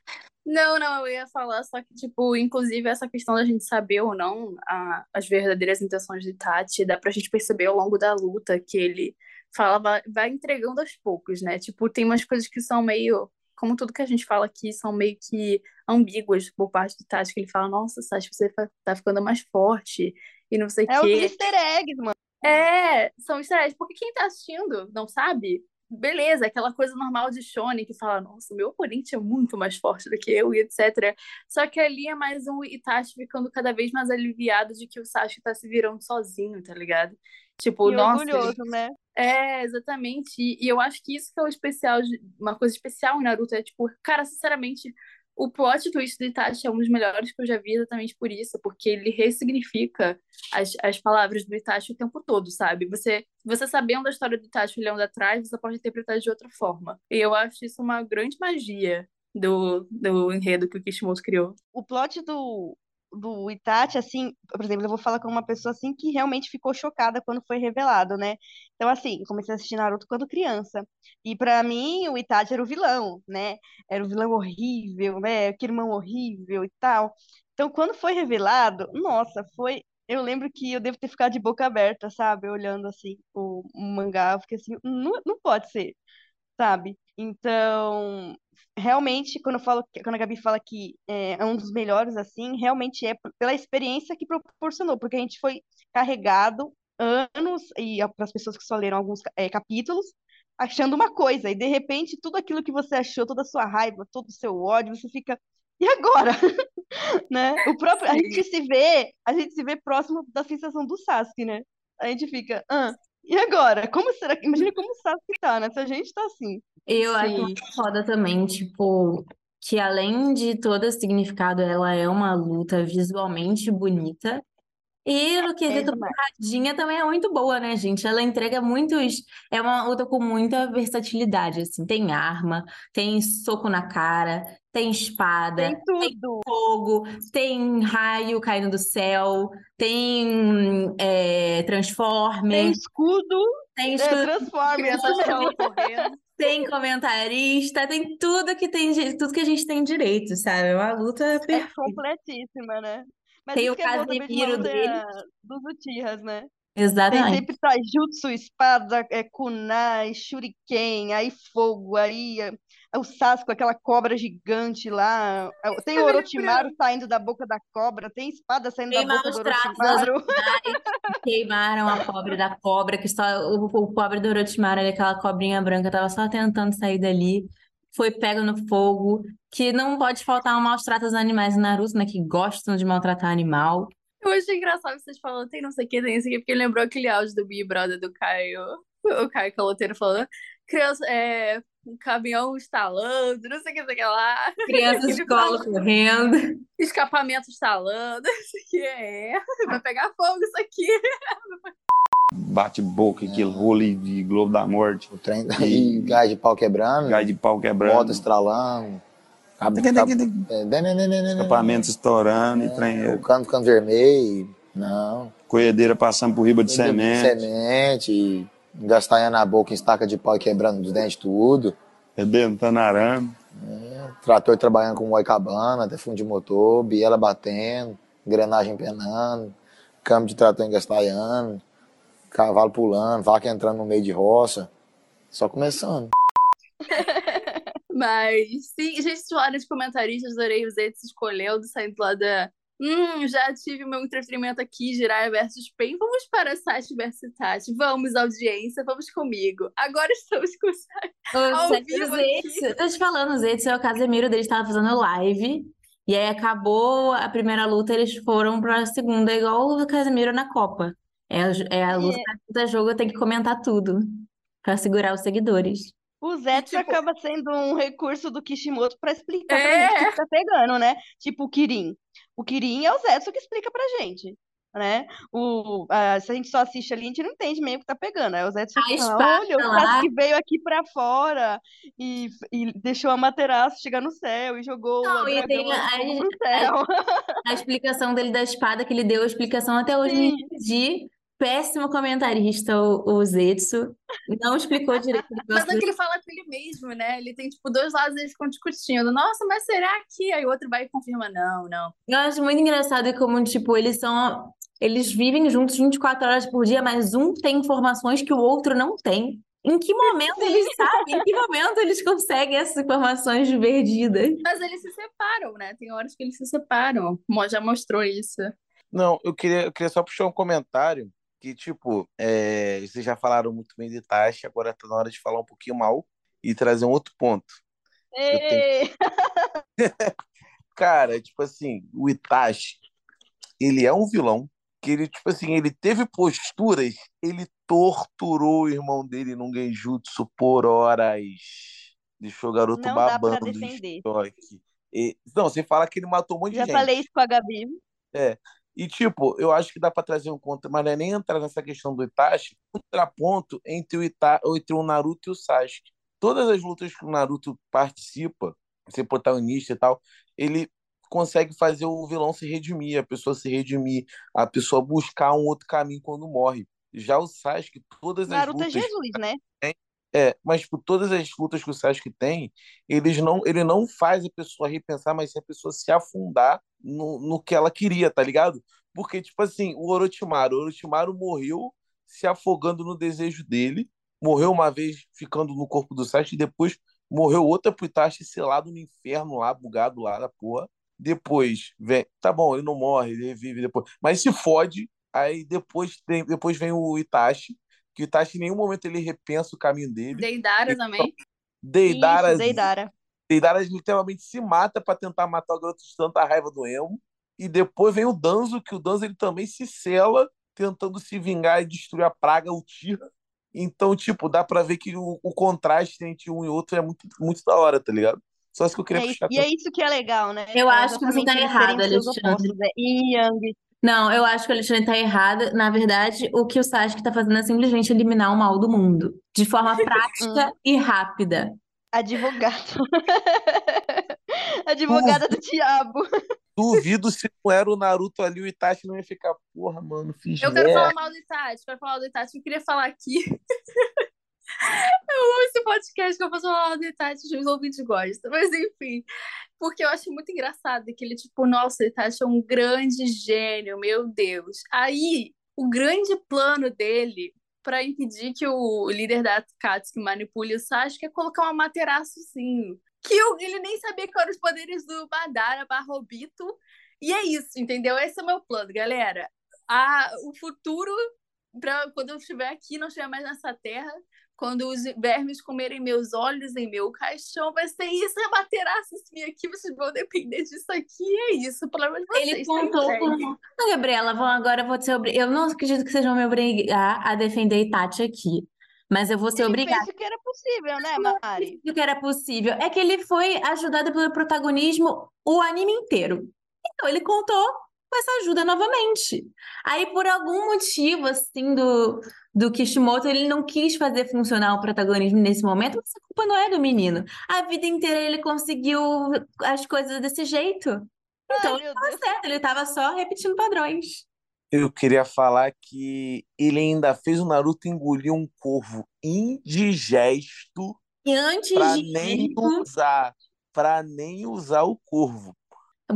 Não, não, eu ia falar, só que, tipo, inclusive essa questão da gente saber ou não a- as verdadeiras intenções de Tati, dá pra gente perceber ao longo da luta que ele fala, vai, vai entregando aos poucos, né? Tipo, tem umas coisas que são meio como tudo que a gente fala aqui são meio que ambíguas por parte do Itachi, que ele fala, nossa, Sasha, você tá ficando mais forte e não sei o É os quê. easter eggs, mano. É, são easter eggs, porque quem tá assistindo não sabe, beleza, aquela coisa normal de Shonen que fala, nossa, meu oponente é muito mais forte do que eu e etc. Só que ali é mais um Itachi ficando cada vez mais aliviado de que o Sasuke tá se virando sozinho, tá ligado? Tipo, E nossa, orgulhoso, né? é, exatamente. E, e eu acho que isso que é o especial, de- uma coisa especial em Naruto é, tipo, cara, sinceramente, o plot twist do Itachi é um dos melhores que eu já vi exatamente por isso, porque ele ressignifica as, as palavras do Itachi o tempo todo, sabe? Você, você sabendo da história do Itachi olhando atrás, você pode interpretar de outra forma. E eu acho isso uma grande magia do, do enredo que o Kishimoto criou. O plot do, do Itachi, assim, por exemplo, eu vou falar com uma pessoa assim que realmente ficou chocada quando foi revelado, né? Então, assim, comecei a assistir Naruto quando criança. E pra mim, o Itachi era o vilão, né? Era o vilão horrível, né? Que irmão horrível e tal. Então, quando foi revelado, nossa, foi. Eu lembro que eu devo ter ficado de boca aberta, sabe? Olhando assim o, o mangá, eu fiquei assim, não, não pode ser, sabe? Então, realmente, quando eu falo, quando a Gabi fala que é, é um dos melhores, assim, realmente é pela experiência que proporcionou, porque a gente foi carregado anos, e para as pessoas que só leram alguns é, capítulos, achando uma coisa, e de repente tudo aquilo que você achou, toda a sua raiva, todo o seu ódio, você fica, e agora? Né? O próprio, a gente se vê, a gente se vê próximo da sensação do Sasuke, né? A gente fica, ah, e agora? Como será que, imagina como o Sasuke tá, né? Se a gente tá assim. Eu acho Sim. muito foda também, tipo, que além de todo esse significado, ela é uma luta visualmente bonita. E no quesito demais. porradinha também é muito boa, né, gente? Ela entrega muitos. É uma luta com muita versatilidade, assim. Tem arma, tem soco na cara, tem espada, Tem tudo. fogo, tem raio caindo do céu, tem é, Tem Transformer, escudo, tem é, escudo transforme Criança essa tem comentarista, tem tudo que tem, tudo que a gente tem direito, sabe? É uma luta é perfeita. completíssima, né? Mas Tem o é Casemiro dele. dos Uchihas, né? Tem Exatamente. sempre taijutsu, espada, é, kunai, shuriken, aí fogo, aí é, o Sasuke, aquela cobra gigante lá. é, Tem o Orochimaru saindo da boca da cobra, tem espada saindo da boca do Orochimaru. Queimaram a pobre da cobra, que só o, o pobre do Orochimaru, aquela cobrinha branca, tava só tentando sair dali. Foi pego no fogo, que não pode faltar um maus tratos aos animais em Naruto, né? Que gostam de maltratar animal. Eu achei engraçado vocês falando, tem não sei o que, tem isso aqui, porque lembrou aquele áudio do Big Brother do Caio, o Caio Caloteiro falando, criança, é, um caminhão estalando, não sei o que, não sei o que lá, Crianças de fala- correndo. escapamento estalando, isso aqui é, vai pegar fogo isso aqui. bate-boca, aquele rolo de Globo da Morte, O trem e gás de pau quebrando, gás de pau quebrando, moto estralando, cabo, cabo, é, escapamento estourando e trem, o cano ficando vermelho, não, colhedeira passando por riba de semente, semente, gastanha na boca, estaca de pau e quebrando os dentes tudo, rebentando arame. trator trabalhando com moicabana, até fundo de motor, biela batendo, engrenagem penando, câmbio de trator engastalhando, cavalo pulando, vaca entrando no meio de roça, só começando. Mas, sim, gente, falaram de comentaristas, adorei os eles escolhendo, saindo lá da. Hum, já tive meu entretenimento aqui, Jiraiya versus Pen. Vamos para Sati versus Tati. Vamos, audiência, vamos comigo. Agora estamos com o Sati. O Zé- o eu tô te falando, o Zetsu é o Casemiro dele estava fazendo live. E aí acabou a primeira luta, eles foram pra segunda, igual o Casemiro na Copa. É, a- é a luta, cada jogo tem que comentar tudo pra segurar os seguidores. O Zetsu tipo- acaba sendo um recurso do Kishimoto pra explicar pra É. gente o que tá pegando, né? Tipo o Kirin. O Kirin é o Zetsu que explica pra gente, né? O, ah, se a gente só assiste ali, a gente não entende meio o que tá pegando. Aí o Zetsu A fala, espada olha, o lá. Sasuke veio aqui pra fora e, e deixou a Materaço chegar no céu e jogou Não, o e tem a- pro céu. A explicação dele da espada, que ele deu a explicação até hoje, não Sim. entendi. Péssimo comentarista, o, o Zetsu. Não explicou direito o Mas é que ele fala com ele mesmo, né? Ele tem, tipo, dois lados e eles ficam discutindo. Nossa, mas será que? Aí o outro vai e confirma, não, não. Eu acho muito engraçado como, tipo, eles são. Eles vivem juntos 24 horas por dia, mas um tem informações que o outro não tem. Em que momento eles sabem? Em que momento eles conseguem essas informações divertidas? Mas eles se separam, né? Tem horas que eles se separam. Mo- Já mostrou isso. Não, eu queria, eu queria só puxar um comentário que, tipo, é, vocês já falaram muito bem de Itachi, agora tá na hora de falar um pouquinho mal e trazer um outro ponto. Eu tenho Ei, Cara, tipo assim, o Itachi, ele é um vilão que ele, tipo assim, ele teve posturas, ele torturou o irmão dele num genjutsu por horas. Deixou o garoto não dá pra babando defender. choque. E- não, você fala que ele matou um monte de Já gente. falei isso com a Gabi. É. E, tipo, eu acho que dá pra trazer um contra, mas não é nem entrar nessa questão do Itachi, um contraponto entre o, Ita, entre o Naruto e o Sasuke. Todas as lutas que o Naruto participa, ser protagonista e tal, ele consegue fazer o vilão se redimir, a pessoa se redimir, a pessoa buscar um outro caminho quando morre. Já o Sasuke, todas as Naruto é lutas Jesus, né? É, mas por todas as lutas que o Sasuke tem, eles não, ele não faz a pessoa repensar, mas sim a pessoa se afundar no, no que ela queria, tá ligado? Porque, tipo assim, o Orochimaru, o Orochimaru morreu se afogando no desejo dele, morreu uma vez ficando no corpo do Sasuke, e depois morreu outra pro Itachi selado no inferno lá, bugado lá da porra. Depois vem, tá bom, ele não morre, ele revive depois, mas se fode, aí depois, tem, depois vem o Itachi, que o Itachi em nenhum momento ele repensa o caminho dele. Deidara também. Deidara, Isso, Deidara. Deidara literalmente se mata pra tentar matar o garoto de tanta raiva do Emo. E depois vem o Danzo, que o Danzo ele também se sela tentando se vingar e destruir a praga Uchiha. Então, tipo, dá pra ver que o, o contraste entre um e outro é muito, muito da hora, tá ligado? Só isso que eu E queria é, puxar. e é isso que é legal, né? Eu É acho que você tá errado, Alexandre. é e Yang. Não, eu acho que o Alexandre tá errado. Na verdade, o que o Sasuke tá fazendo é simplesmente eliminar o mal do mundo. De forma prática e rápida. Advogado. Advogada do diabo. Duvido se não era o Naruto ali, o Itachi não ia ficar, porra, mano, fiz Eu quero merda. falar mal do Itachi, quero falar do Itachi. Eu queria falar aqui. Eu amo esse podcast que eu faço mal do Itachi, os ouvintes gostam. Mas enfim, porque eu acho muito engraçado que ele, tipo, nossa, o Itachi é um grande gênio, meu Deus. Aí, o grande plano dele pra impedir que o líder da Akatsuki manipule o Sasuke é colocar uma materaçozinho. Que eu- ele nem sabia que eram os poderes do Madara barra Obito. E é isso, entendeu? Esse é o meu plano, galera. A, o futuro, pra, quando eu estiver aqui, não estiver mais nessa terra, quando os vermes comerem meus olhos em meu caixão, vai ser isso, é materaça assim aqui, vocês vão depender disso aqui, é isso, pelo menos vocês, Ele tá contou com. Não, Gabriela, vão agora eu vou ser obri... Eu não acredito que vocês vão me obrigar a defender Itachi aqui. Mas eu vou ser Ele obrigada. fez o que era possível, né, Mari? do que era possível. É que ele foi ajudado pelo protagonismo o anime inteiro. Então, ele contou essa ajuda novamente. Aí, por algum motivo, assim, do, do Kishimoto, ele não quis fazer funcionar o protagonismo nesse momento, mas a culpa não é do menino. A vida inteira ele conseguiu as coisas desse jeito. Então, Ai, meu tava Deus. certo, ele tava só repetindo padrões. Eu queria falar que ele ainda fez o Naruto engolir um corvo indigesto E antes pra de nem usar, pra nem usar o corvo.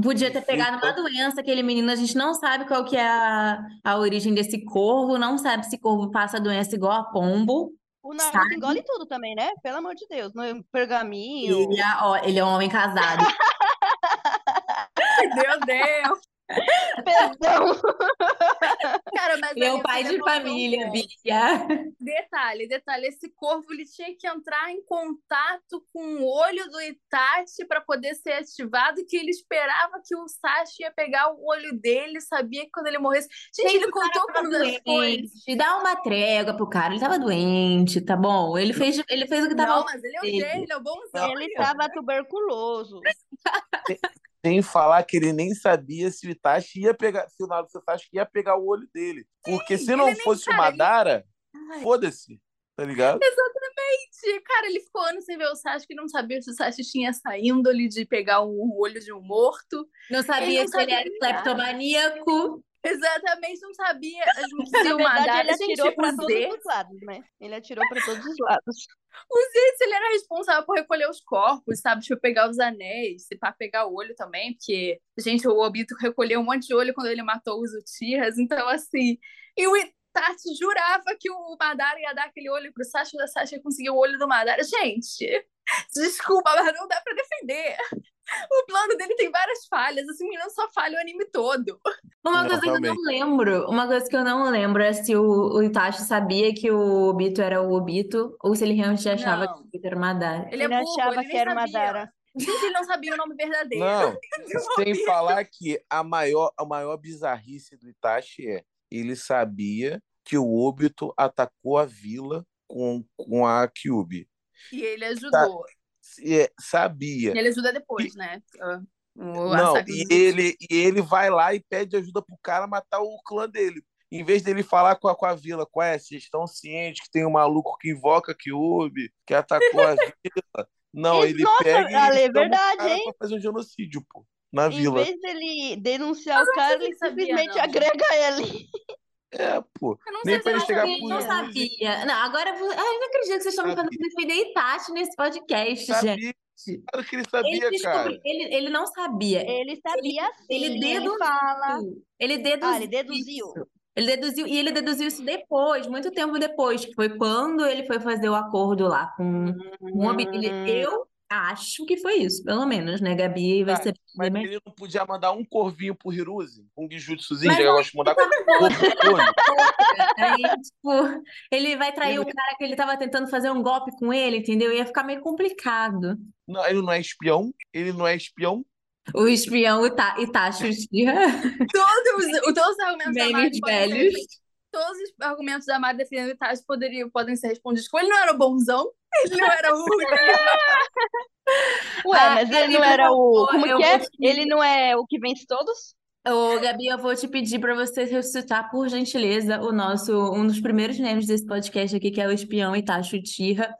Podia ter pegado uma doença, aquele menino, a gente não sabe qual que é a, a origem desse corvo, não sabe se corvo passa doença igual a pombo. O Naruto Sabe? engole tudo também, né? Pelo amor de Deus. No pergaminho. Ele é, ó, ele é um homem casado. Meu Deus! Perdão. Cara, mas é um pai de família, ponto. Bia. Detalhe, detalhe, esse corvo ele tinha que entrar em contato com o olho do Itachi para poder ser ativado, que ele esperava que o Sasuke ia pegar o olho dele, sabia que quando ele morresse. Gente, ele contou coisas. doente. Dá uma trégua pro cara, ele tava doente, tá bom? Ele fez, ele fez o que tava Não, mas ele é um dele. gênio, ele é um bonzão. Ele tava tuberculoso. Sem falar que ele nem sabia se o Itachi ia pegar, se o Naruto Sasuke ia pegar o olho dele. Porque se não fosse o cara, Madara, foda-se, tá ligado? Exatamente. Cara, ele ficou anos sem ver o Sasuke, não sabia se o Sasuke tinha essa índole de pegar o olho de um morto. Não sabia Ele não se ele era nada. Exatamente, não sabia se o Madara... ele atirou pra o todos os lados, né? Ele atirou pra todos os lados. o Z, se ele era responsável por recolher os corpos, sabe? Tipo, pegar os anéis, se pá, pegar o olho também, porque, gente, o Obito recolheu um monte de olho quando ele matou os Uchihas, então, assim... E o, I- Tati jurava que o Madara ia dar aquele olho pro Sasha e a Sasha conseguiu o olho do Madara. Gente, desculpa, mas não dá pra defender. O plano dele tem várias falhas. Esse menino só falha o anime todo. Uma Não, coisa que eu não lembro, uma coisa que eu não lembro é se o, o Itachi sabia que o Obito era o Obito ou se ele realmente achava que Não. o Obito era o Madara. Ele é Ele burro, achava ele que era o sabia. Madara. Gente, ele não sabia o nome verdadeiro. Não, sem Obito. falar que a maior, a maior bizarrice do Itachi é ele sabia que o Obito atacou a vila com, com a Kyuubi. E ele ajudou. É, sabia. Ele ajuda depois, né? O Não, e ele, e ele vai lá e pede ajuda pro cara matar o clã dele. Em vez dele falar com a, com a vila, qual é? Vocês estão cientes que tem um maluco que invoca Kyuubi, que atacou a vila? Não, ele nossa, pega e Ale, chama o verdade, cara hein? fazer um genocídio, pô, na Em vila. vez dele denunciar o não sei cara, ele ele sabia, simplesmente não, agrega ele. É, pô. Eu não Nem sei se ele eu chegar sabia, Ele não sabia. Não, agora eu Ai, não acredito que vocês estão me fazendo defender Itachi nesse podcast, gente. Sabia, claro que ele Ele sabia, descobriu, cara. ele, ele não sabia. Ele sabia sim. ele Ele deduziu. fala. Ele deduziu. Ah, ele deduziu. Ele deduziu, e ele deduziu isso depois, muito tempo depois, que foi quando ele foi fazer o acordo lá com, com o Obito. Ele- Hum. Eu acho que foi isso, pelo menos, né? Gabi vai Tá, ser Mas bem ele não podia mandar um corvinho pro Hiruzi? Um já que eu gosto de mandar corno. Aí, tipo, ele vai trair o cara que ele tava tentando fazer um golpe com ele, entendeu? Ia ficar meio complicado. Não, ele não é espião? Ele não é espião? O espião Ita Itachi Todos, os- todos os argumentos da Mari ser velhos. todos os argumentos da Mari defendendo o Itachi poderiam, podem ser respondidos com ele não era o bonzão, ele não era o Ué, Ah, mas ele Gabi, não era o. Como que é? te- Ele não é o que vence todos? Ô, Gabi, eu vou te pedir para você ressuscitar, por gentileza, o nosso, um dos primeiros memes desse podcast aqui, que é o espião Itachi Uchiha,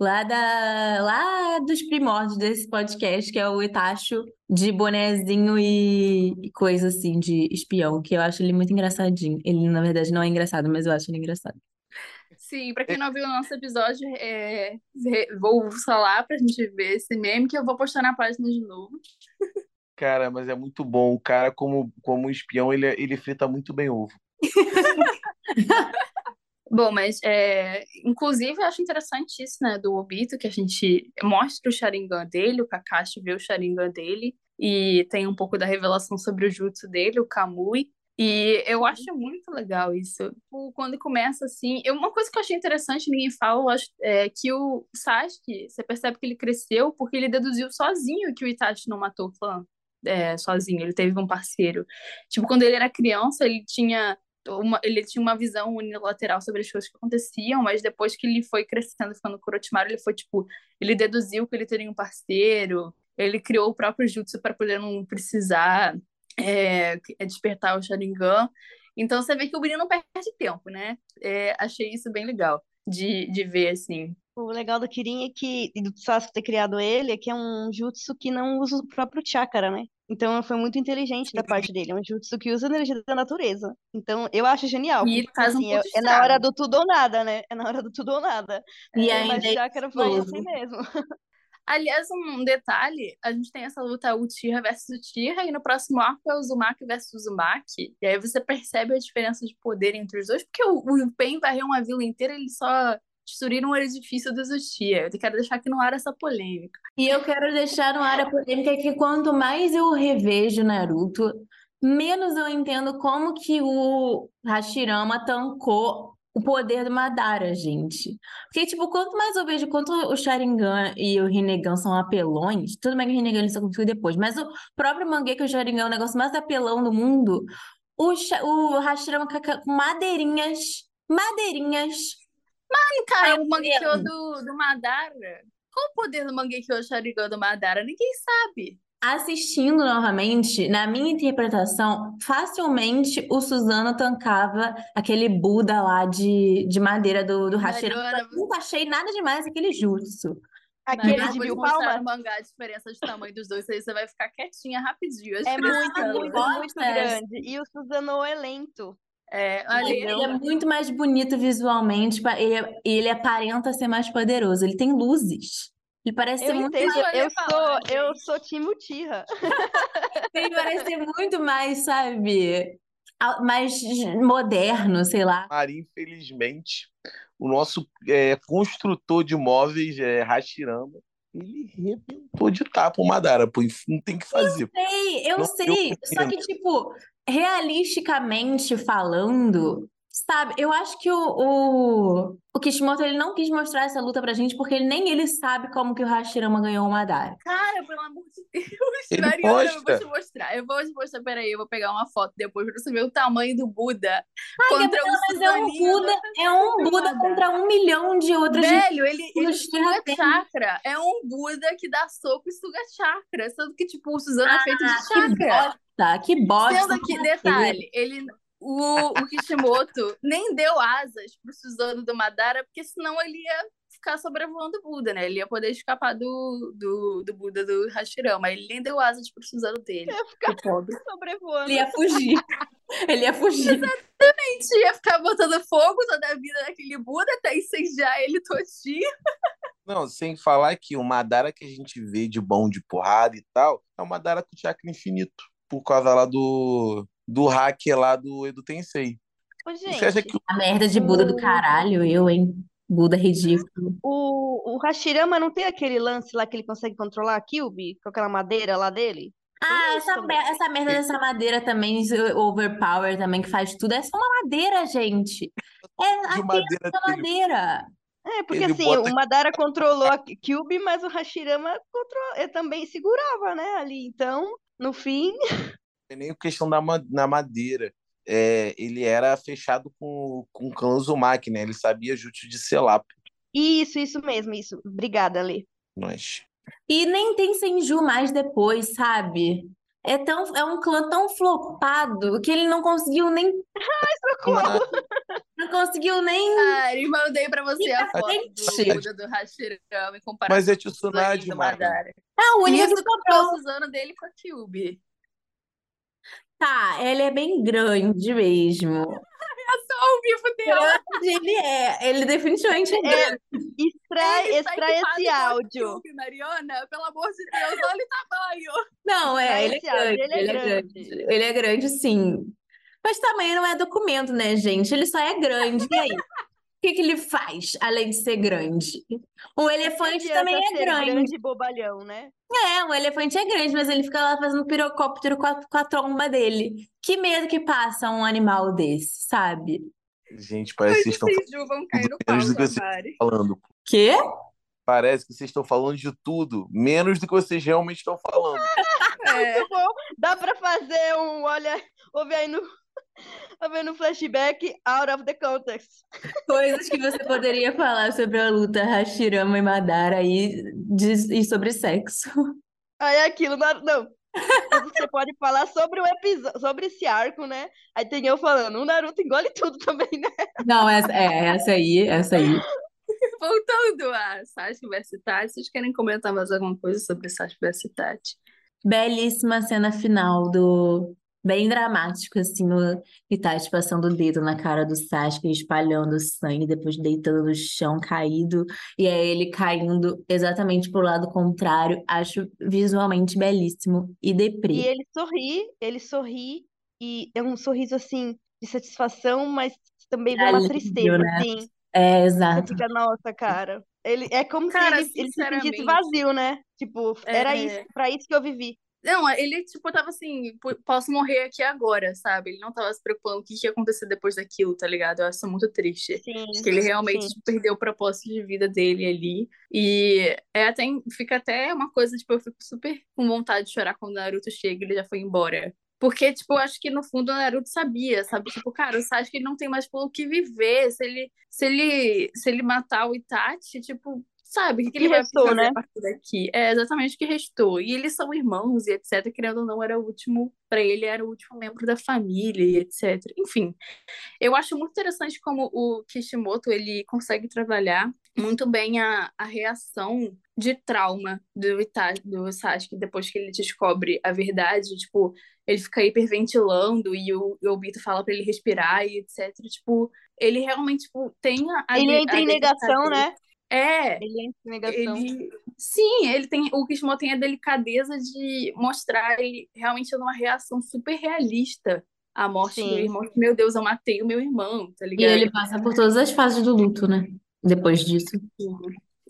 lá, da, lá dos primórdios desse podcast, que é o Itachi de bonezinho e, e coisa assim, de espião, que eu acho ele muito engraçadinho. Ele, na verdade, não é engraçado, mas eu acho ele engraçado. Sim, pra quem não viu o nosso episódio, é, vou falar pra gente ver esse meme que eu vou postar na página de novo. Cara, mas é muito bom. O cara, como, como espião, ele, ele frita muito bem ovo. Bom, mas é, inclusive eu acho interessante isso, né, do Obito, que a gente mostra o Sharingan dele, o Kakashi vê o Sharingan dele, e tem um pouco da revelação sobre o jutsu dele, o Kamui. E eu acho muito legal isso. Tipo, Quando começa assim. Uma coisa que eu achei interessante, ninguém fala, eu acho, é que o Sasuke, você percebe que ele cresceu porque ele deduziu sozinho que o Itachi não matou o clã. É, sozinho, ele teve um parceiro. Tipo, quando ele era criança, ele tinha uma, ele tinha uma visão unilateral sobre as coisas que aconteciam, mas depois que ele foi crescendo, ficando Orochimaru, ele foi tipo, ele deduziu que ele teria um parceiro, ele criou o próprio jutsu para poder não precisar é, despertar o Sharingan. Então você vê que o Buri não perde tempo, né? É, achei isso bem legal de, de ver, assim. O legal do Kirin é que, e do Sasuke ter criado ele, é que é um jutsu que não usa o próprio chakra, né? Então foi muito inteligente da parte dele. É um jutsu que usa a energia da natureza. Então eu acho genial. E porque, faz um assim, é, é na hora do tudo ou nada, né? É na hora do tudo ou nada. E É, ainda mas é chakra gostoso. assim mesmo. Aliás, um detalhe, a gente tem essa luta Uchiha versus Uchiha, e no próximo arco é o Uzumaki versus Uzumaki, e aí você percebe a diferença de poder entre os dois, porque o, o Pen varreu uma vila inteira, eles só destruíram o edifício dos Uchiha. Eu quero deixar aqui no ar essa polêmica. E eu quero deixar no ar a polêmica que quanto mais eu revejo Naruto, menos eu entendo como que o Hashirama tancou o poder do Madara, gente. Porque, tipo, quanto mais eu vejo quanto o Sharingan e o Rinnegan são apelões, tudo bem que o Rinnegan ele só conseguiu depois, mas o próprio Mangekyou Sharingan é o negócio mais apelão do mundo, o, o Hashirama com madeirinhas, madeirinhas, Cara, Ai, o Mangekyou Deus. do, do Madara, qual o poder do Mangekyou Sharingan do Madara? Ninguém sabe. Assistindo novamente, na minha interpretação, facilmente o Suzano tancava aquele Buda lá de, de madeira do, do Eu Nunca achei nada demais aquele jutsu. Aquele de mil palmas no mangá a diferença de tamanho dos dois, aí você vai ficar quietinha rapidinho. a é muito, muito, muito grande. E o Susanoo é lento. É, ele é muito mais bonito visualmente, ele, é- ele aparenta ser mais poderoso. Ele tem luzes. Ele parece Eu ser muito entendo, Isso eu eu falar, sou, eu gente. sou time Uchiha. Ele parece ser muito mais, sabe? mais moderno, sei lá. Mari, infelizmente, o nosso é, construtor de móveis, é, Hashirama, ele arrebentou de tapa o Madara, pô, não tem o que fazer. Sei, eu Não sei. Só que, tipo, realisticamente falando, sabe, eu acho que o, o, o Kishimoto ele não quis mostrar essa luta pra gente porque ele, nem ele sabe como que o Hashirama ganhou o Madara. Cara, pelo amor de Deus, Ele Mariana, eu vou te mostrar. Eu vou te mostrar, peraí, eu vou pegar uma foto depois pra você ver o tamanho do Buda Ai, contra Gabriela, o mas é um. Buda, é um Buda contra um milhão de outras Velho, ele, ele que suga chakra. É um Buda que dá soco e suga chakra. Sendo que, tipo, o Suzano é feito de Ah, que chakra. bosta, que bosta. Sendo que, detalhe, ele, o, o Kishimoto nem deu asas pro Suzano do Madara, porque senão ele ia ficar sobrevoando o Buda, né? Ele ia poder escapar do, do, do Buda do Hashirama. Ele nem deu asas pro Suzano dele. O pobre. Sobrevoando. Ele ia fugir. Ele ia fugir. gente ia ficar botando fogo toda a vida naquele Buda até incendiar ele todinho. Não, sem falar que o Madara que a gente vê de bom de porrada e tal, é o Madara com chakra infinito, por causa lá do, do hack lá do Edo Tensei. Ô, Você acha gente, que o A merda de Buda do caralho, eu, hein? Buda ridículo. o, o Hashirama não tem aquele lance lá que ele consegue controlar a Kyuubi com aquela madeira lá dele? Ah, essa, essa merda dessa madeira também, overpower também, que faz tudo, é só uma madeira, gente. É de apenas madeira uma madeira. É, porque Ele assim, bota- o Madara controlou a Kyuubi, mas o Hashirama control... ele também segurava, né, ali. Então, no fim, é nem questão da na madeira. É, ele era fechado com, com o clã Uzumaki, né? Ele sabia jutsu de selar. isso, isso mesmo, isso. Obrigada, Lê. Mas E nem tem Senju mais depois, sabe? É tão, é um clã tão flopado que ele não conseguiu nem, não conseguiu nem. Ah, e mandei pra você a foto do do Hashirama e comparar Mas é Tsunade, mano. Madara. É o único que sobrou. Suzano dele com a Kyuubi. Tá, ele é bem grande mesmo. Só o vivo dela. Grande ele é. Ele definitivamente é grande. É, extrai, Ele está extrai esse áudio. Mariana, pelo amor de Deus, olha o tamanho. Não, é, ele é grande, ele é ele é grande. grande. Ele é grande, sim. Mas tamanho não é documento, né, gente? Ele só é grande. E aí? O que que ele faz, além de ser grande? O elefante também é ser grande. grande bobalhão, né? É, o elefante é grande, mas ele fica lá fazendo pirocóptero com a, com a tromba dele. Que medo que passa um animal desse, sabe? Gente, parece que vocês estão vão cair no pau, menos do que vocês Mari. falando. Quê? Parece que vocês estão falando de tudo, menos do que vocês realmente estão falando. É. Muito bom. Dá pra fazer um, olha, ouve aí no, ouve aí no flashback, out of the context. Coisas que você poderia falar sobre a luta Hashirama e Madara e, de- e sobre sexo. Aí é aquilo, Nar- não. Você pode falar sobre o episódio, sobre esse arco, né? Aí tem eu falando, o Naruto engole tudo também, né? Não, essa, é, essa aí, essa aí. Voltando a Sasuke vs Tati, vocês querem comentar mais alguma coisa sobre Sasuke vs Tati? Belíssima cena final do. Bem dramático, assim, o Itachi passando o dedo na cara do Sasuke, espalhando sangue, depois deitando no chão, caído, e aí ele caindo exatamente pro lado contrário. Acho visualmente belíssimo e E deprê. ele sorri, ele sorri, e é um sorriso assim de satisfação, mas também vem uma Alívio, tristeza, né? assim. É, Você exato. fica, nossa, cara. Ele é como Cara, se ele, ele se sentisse vazio, né? Tipo, era É. isso, pra isso que eu vivi. Não, ele, tipo, tava assim, "P- posso morrer aqui agora, sabe? Ele não tava se preocupando o que que ia acontecer depois daquilo, tá ligado? Eu acho muito triste. Sim, Acho que ele realmente perdeu o propósito de vida dele ali. E é até, fica até uma coisa, tipo, eu fico super com vontade de chorar quando o Naruto chega e ele já foi embora. Porque, tipo, eu acho que no fundo o Naruto sabia, sabe? Tipo, cara, o Sasuke não tem mais pelo que viver. Se ele, se ele, se ele matar o Itachi, tipo, sabe? O que, que ele vai restou, fazer né? a partir daqui? É exatamente o que restou. E eles são irmãos e etc. Querendo ou não, era o último, pra ele era o último membro da família e etc. Enfim, eu acho muito interessante como o Kishimoto ele consegue trabalhar muito bem a, a reação de trauma do Itachi, do Sasuke depois que ele descobre a verdade, tipo, ele fica hiperventilando e o, e o Obito fala pra ele respirar e etc. Tipo, ele realmente tipo, tem a, Ele entra a em negação, né? É, Ele negação. ele sim, ele tem o Kishimoto tem a delicadeza de mostrar ele realmente numa reação super realista a morte do Sim. irmão. que, Meu Deus, eu matei o meu irmão, tá E ligado? ele passa por todas as fases do luto, né? Depois disso.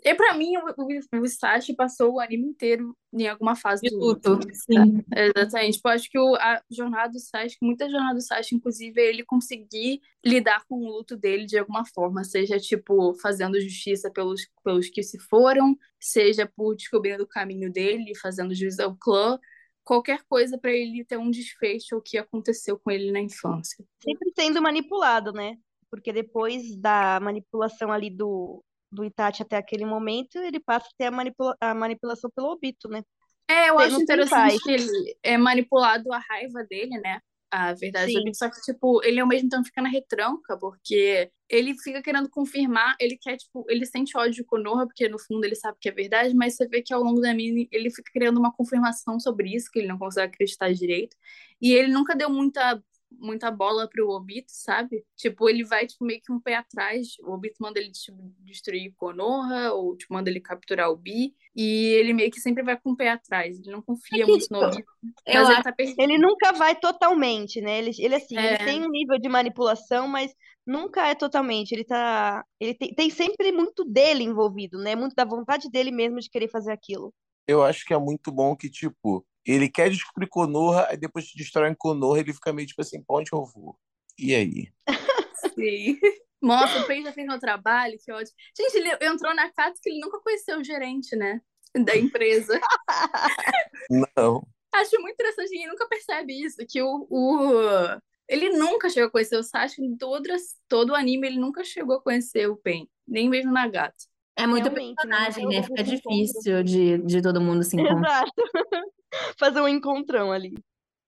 E pra mim, o, o, o Sashi passou o anime inteiro em alguma fase De do luto. luto, sim. Exatamente. Tipo, acho que o, a jornada do Sasuke, muita jornada do Sasuke, inclusive, é ele conseguir lidar com o luto dele de alguma forma, seja, tipo, fazendo justiça pelos, pelos que se foram, seja por descobrindo o caminho dele, fazendo juízo ao clã, qualquer coisa pra ele ter um desfecho o que aconteceu com ele na infância. Sempre sendo manipulado, né? Porque depois da manipulação ali do, do Itachi até aquele momento, ele passa a ter a, manipula a manipulação pelo Obito, né? É, eu Tem- acho interessante que ele é manipulado a raiva dele, né? A verdade do Sim. Obito, só que, tipo, ele ao mesmo tempo fica na retranca, porque ele fica querendo confirmar, ele quer, tipo, ele sente ódio com o Konoha, porque no fundo ele sabe que é verdade, mas você vê que ao longo da anime ele fica criando uma confirmação sobre isso, que ele não consegue acreditar direito, e ele nunca deu muita muita bola pro Obito, sabe? Tipo, ele vai, tipo, meio que um pé atrás. O Obito manda ele tipo, destruir Konoha, ou tipo, manda ele capturar o Bi. E ele meio que sempre vai com o pé atrás. Ele não confia É muito no Obito. Mas ele tá. Ele nunca vai totalmente, né? Ele, ele assim, ele É. tem um nível de manipulação, mas nunca é totalmente. Ele tá, ele tem, tem sempre muito dele envolvido, né? Muito da vontade dele mesmo de querer fazer aquilo. Eu acho que é muito bom que, tipo, ele quer descobrir Konoha, aí depois que destrói Konoha, ele fica meio tipo assim, pra onde eu vou? E aí? Sim. Nossa, o Pen já fez meu trabalho, que ótimo. Gente, ele entrou na casa que ele nunca conheceu o gerente, né? Da empresa. Não. Acho muito interessante, ninguém nunca percebe isso, que o, o... ele nunca chegou a conhecer o Sasuke, em todo, todo o anime ele nunca chegou a conhecer o Pen, nem mesmo Nagato. É muito Realmente, né? personagem, né? Fica difícil de, de todo mundo se encontrar. Exato. Fazer um encontrão ali.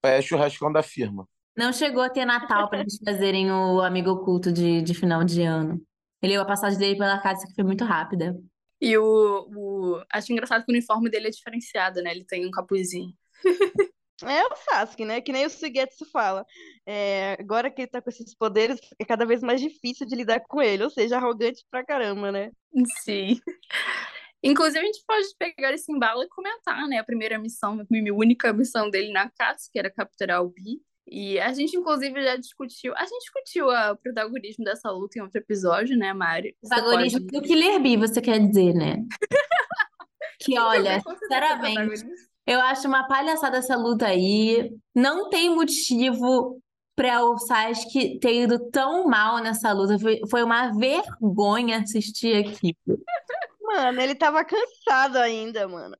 É churrascão da firma. Não chegou a ter Natal pra eles fazerem o amigo oculto de, de final de ano. Ele, a passagem dele pela casa que foi muito rápida. E o, o... Acho engraçado que o uniforme dele é diferenciado, né? Ele tem um capuzinho. É o Sasuke, né? Que nem o Suigetsu fala. É, agora que ele tá com esses poderes, é cada vez mais difícil de lidar com ele. Ou seja, arrogante pra caramba, né? Sim. Inclusive, a gente pode pegar esse embalo e comentar, né? A primeira missão, a única missão dele na casa, que era capturar o Bi. E a gente, inclusive, já discutiu. A gente discutiu o protagonismo dessa luta em outro episódio, né, Mari? Você Protagonismo pode- do Killer Bee, você quer dizer, né? Que olha, é sinceramente, eu acho uma palhaçada essa luta aí. Não tem motivo pra o Sasuke ter ido tão mal nessa luta. Foi, foi uma vergonha assistir aquilo. Mano, ele tava cansado ainda, mano.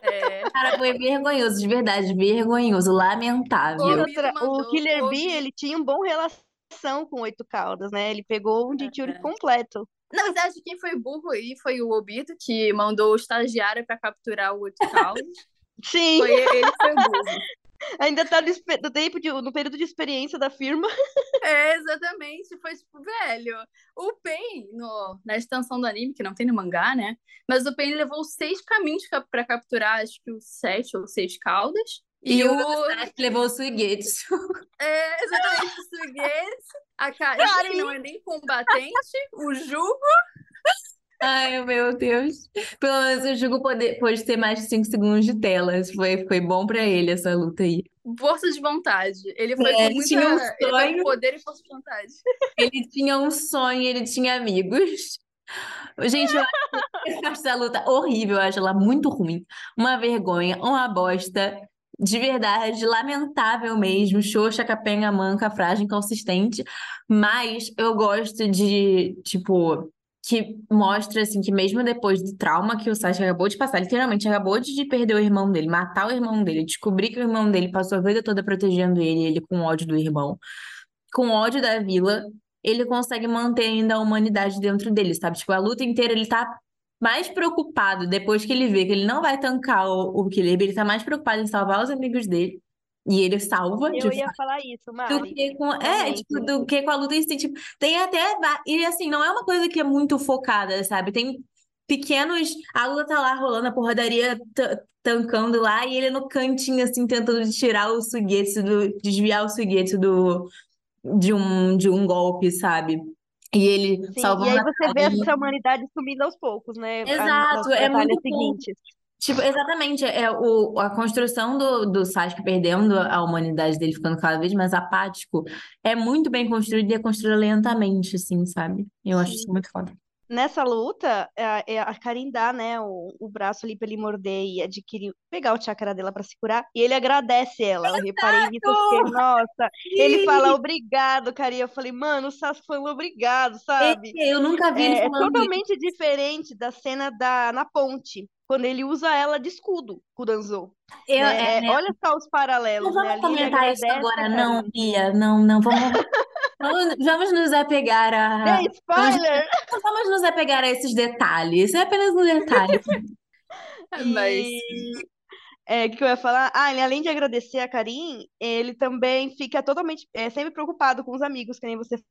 É. Cara, foi vergonhoso, de verdade, vergonhoso, lamentável. Outra, mandou, o Killer Bi. ele tinha um bom relação com Oito Caldas, né? Ele pegou um Jinchuri completo. Na verdade, quem foi burro aí foi o Obito, que mandou o estagiário pra capturar o Oito Caos. Sim, Foi ele foi burro. Ainda tá no, tempo de, no período de experiência da firma. É, exatamente. Foi tipo, velho, o Pain, no, na extensão do anime, que não tem no mangá, né? Mas o Pain levou seis caminhos ca- pra capturar, acho que os sete ou seis caudas. E, E o o. Levou o Suigetsu. É, exatamente, o Suigetsu, a Karin, que não é nem combatente, o Jugo. Ai, meu Deus. Pelo menos o Jugo pode, pode ter mais de 5 segundos de tela. Foi, foi bom pra ele essa luta aí. Força de vontade. Ele foi É, com ele muita. tinha um Ele sonho. com poder e força de vontade. Ele tinha um sonho, ele tinha amigos. Gente, eu acho essa luta horrível, eu acho ela muito ruim. Uma vergonha, uma bosta. De verdade, lamentável mesmo. Xoxa, capenga, manca, frágil, inconsistente. Mas eu gosto de, tipo, que mostra, assim, que mesmo depois do trauma que o Sasuke acabou de passar, literalmente acabou de perder o irmão dele, matar o irmão dele, descobrir que o irmão dele passou a vida toda protegendo ele, ele com ódio do irmão, com ódio da vila, ele consegue manter ainda a humanidade dentro dele, sabe? Tipo, a luta inteira ele tá mais preocupado depois que ele vê que ele não vai tancar o, o Killer ele tá mais preocupado em salvar os amigos dele. E ele salva, Eu ia falar isso, do Mari. que com, é, tipo, do que com a luta em si. Tipo, tem até. E assim, não é uma coisa que é muito focada, sabe? Tem pequenos. A luta tá lá rolando, a porradaria ta- tancando lá, e ele no cantinho, assim, tentando tirar o Suigetsu, do, desviar o Suigetsu do, de, um, de um golpe, sabe? E ele Sim, e salvando aí a você vê essa humanidade sumindo aos poucos, né? a- Exato, é muito seguintes. Tipo, exatamente, é o, a construção do, do Sasuke perdendo a humanidade dele, ficando cada vez mais apático, é muito bem construído e é construído lentamente, assim, sabe? Eu acho isso Sim. muito foda. Nessa luta, a, é a Karin dá, né, o, o braço ali pra ele morder e adquirir, pegar o chakra dela pra se curar, e ele agradece ela. Eu reparei nisso, eu fiquei, nossa. Ele fala obrigado, Karin. Eu falei, mano, o Sasuke falando obrigado, sabe? Eu nunca vi ele É, é falando isso. totalmente diferente da cena da, na ponte, quando ele usa ela de escudo, o Danzo. Eu, né? é, É, olha só os Não paralelos, né? vamos ele comentar isso agora, não. Bia. Não, não, vamos, vamos, vamos nos apegar a. Vamos, spoiler! vamos nos apegar a esses detalhes. É apenas um detalhe. Mas é, o que eu ia falar? Ah, ele além de agradecer a Karin, ele também fica totalmente, é, sempre preocupado com os amigos, que nem você né?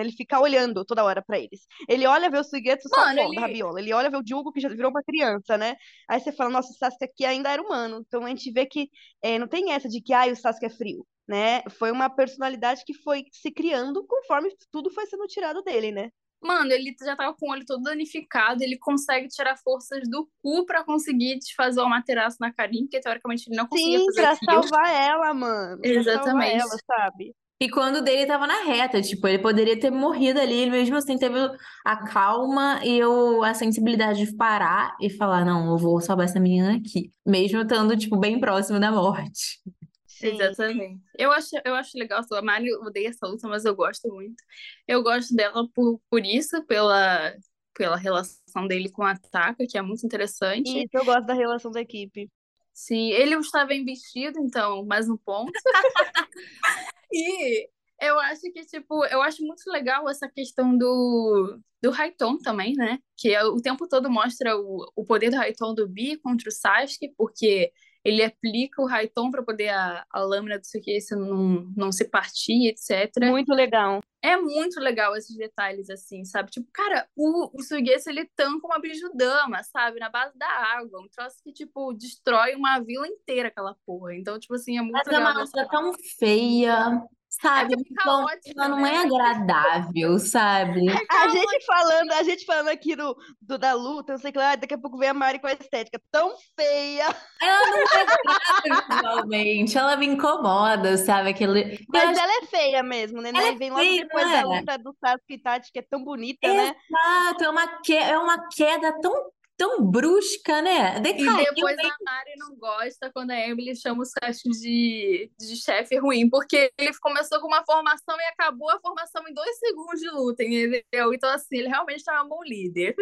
Ele fica olhando toda hora pra eles. Ele olha ver o Suigetsu só Mano, ele- rabiola. Ele olha ver o Jugo, que já virou uma criança, né? Aí você fala, nossa, o Sasuke aqui ainda era humano. Então a gente vê que é, não tem essa de que, ai, o Sasuke é frio, né? Foi uma personalidade que foi se criando conforme tudo foi sendo tirado dele, né? Mano, ele já tava com o olho todo danificado, ele consegue tirar forças do cu pra conseguir desfazer o Amaterasu na Karin, porque teoricamente ele não conseguia Sim, fazer pra aquilo. salvar ela, mano. Pra salvar Exatamente. ela, sabe? E quando o dele tava na reta, tipo, ele poderia ter morrido ali, ele mesmo assim teve a calma e o, a sensibilidade de parar e falar, não, eu vou salvar essa menina aqui. Mesmo estando, tipo, bem próximo da morte. Sim. Exatamente. Eu acho, eu acho legal, a Mari odeia essa luta, mas eu gosto muito. Eu gosto dela por, por isso, pela, pela relação dele com a Taka, que é muito interessante. Isso, eu gosto da relação da equipe. Sim, ele estava investido, então, mais um ponto. E eu acho que, tipo, eu acho muito legal essa questão do, do Raiton também, né? Que é- o tempo todo mostra o, o poder do Raiton do Bi contra o Sasuke, porque ele aplica o Raiton para poder a, a lâmina do Suigetsu não, não se partir, etc. Muito legal. É muito legal esses detalhes, assim, sabe? Tipo, cara, o, o Suigetsu, ele tanca uma bijudama, sabe? Na base da água. Um troço que, tipo, destrói uma vila inteira, aquela porra. Então, tipo assim, é muito Mas é uma legal. luta tão feia, sabe? É porque é Então, ela não né? é agradável, sabe? A gente falando, a gente falando aqui do, do da luta, não sei o que lá, daqui a pouco vem a Mari com a estética tão feia. Ela não é visualmente, ela me incomoda, sabe? Aquele... Eu Mas acho ela é feia mesmo, né? Ela é E vem logo feia, depois não da é? luta do Sasuke e Itachi, que é tão bonita, né? Exato, é uma, que... é uma queda tão, tão brusca, né? E Decaiu depois bem. a Mari não gosta quando a Emily chama o Sasuke de, de chefe ruim, porque ele começou com uma formação e acabou a formação em dois segundos de luta, entendeu? Então, assim, ele realmente estava um bom líder.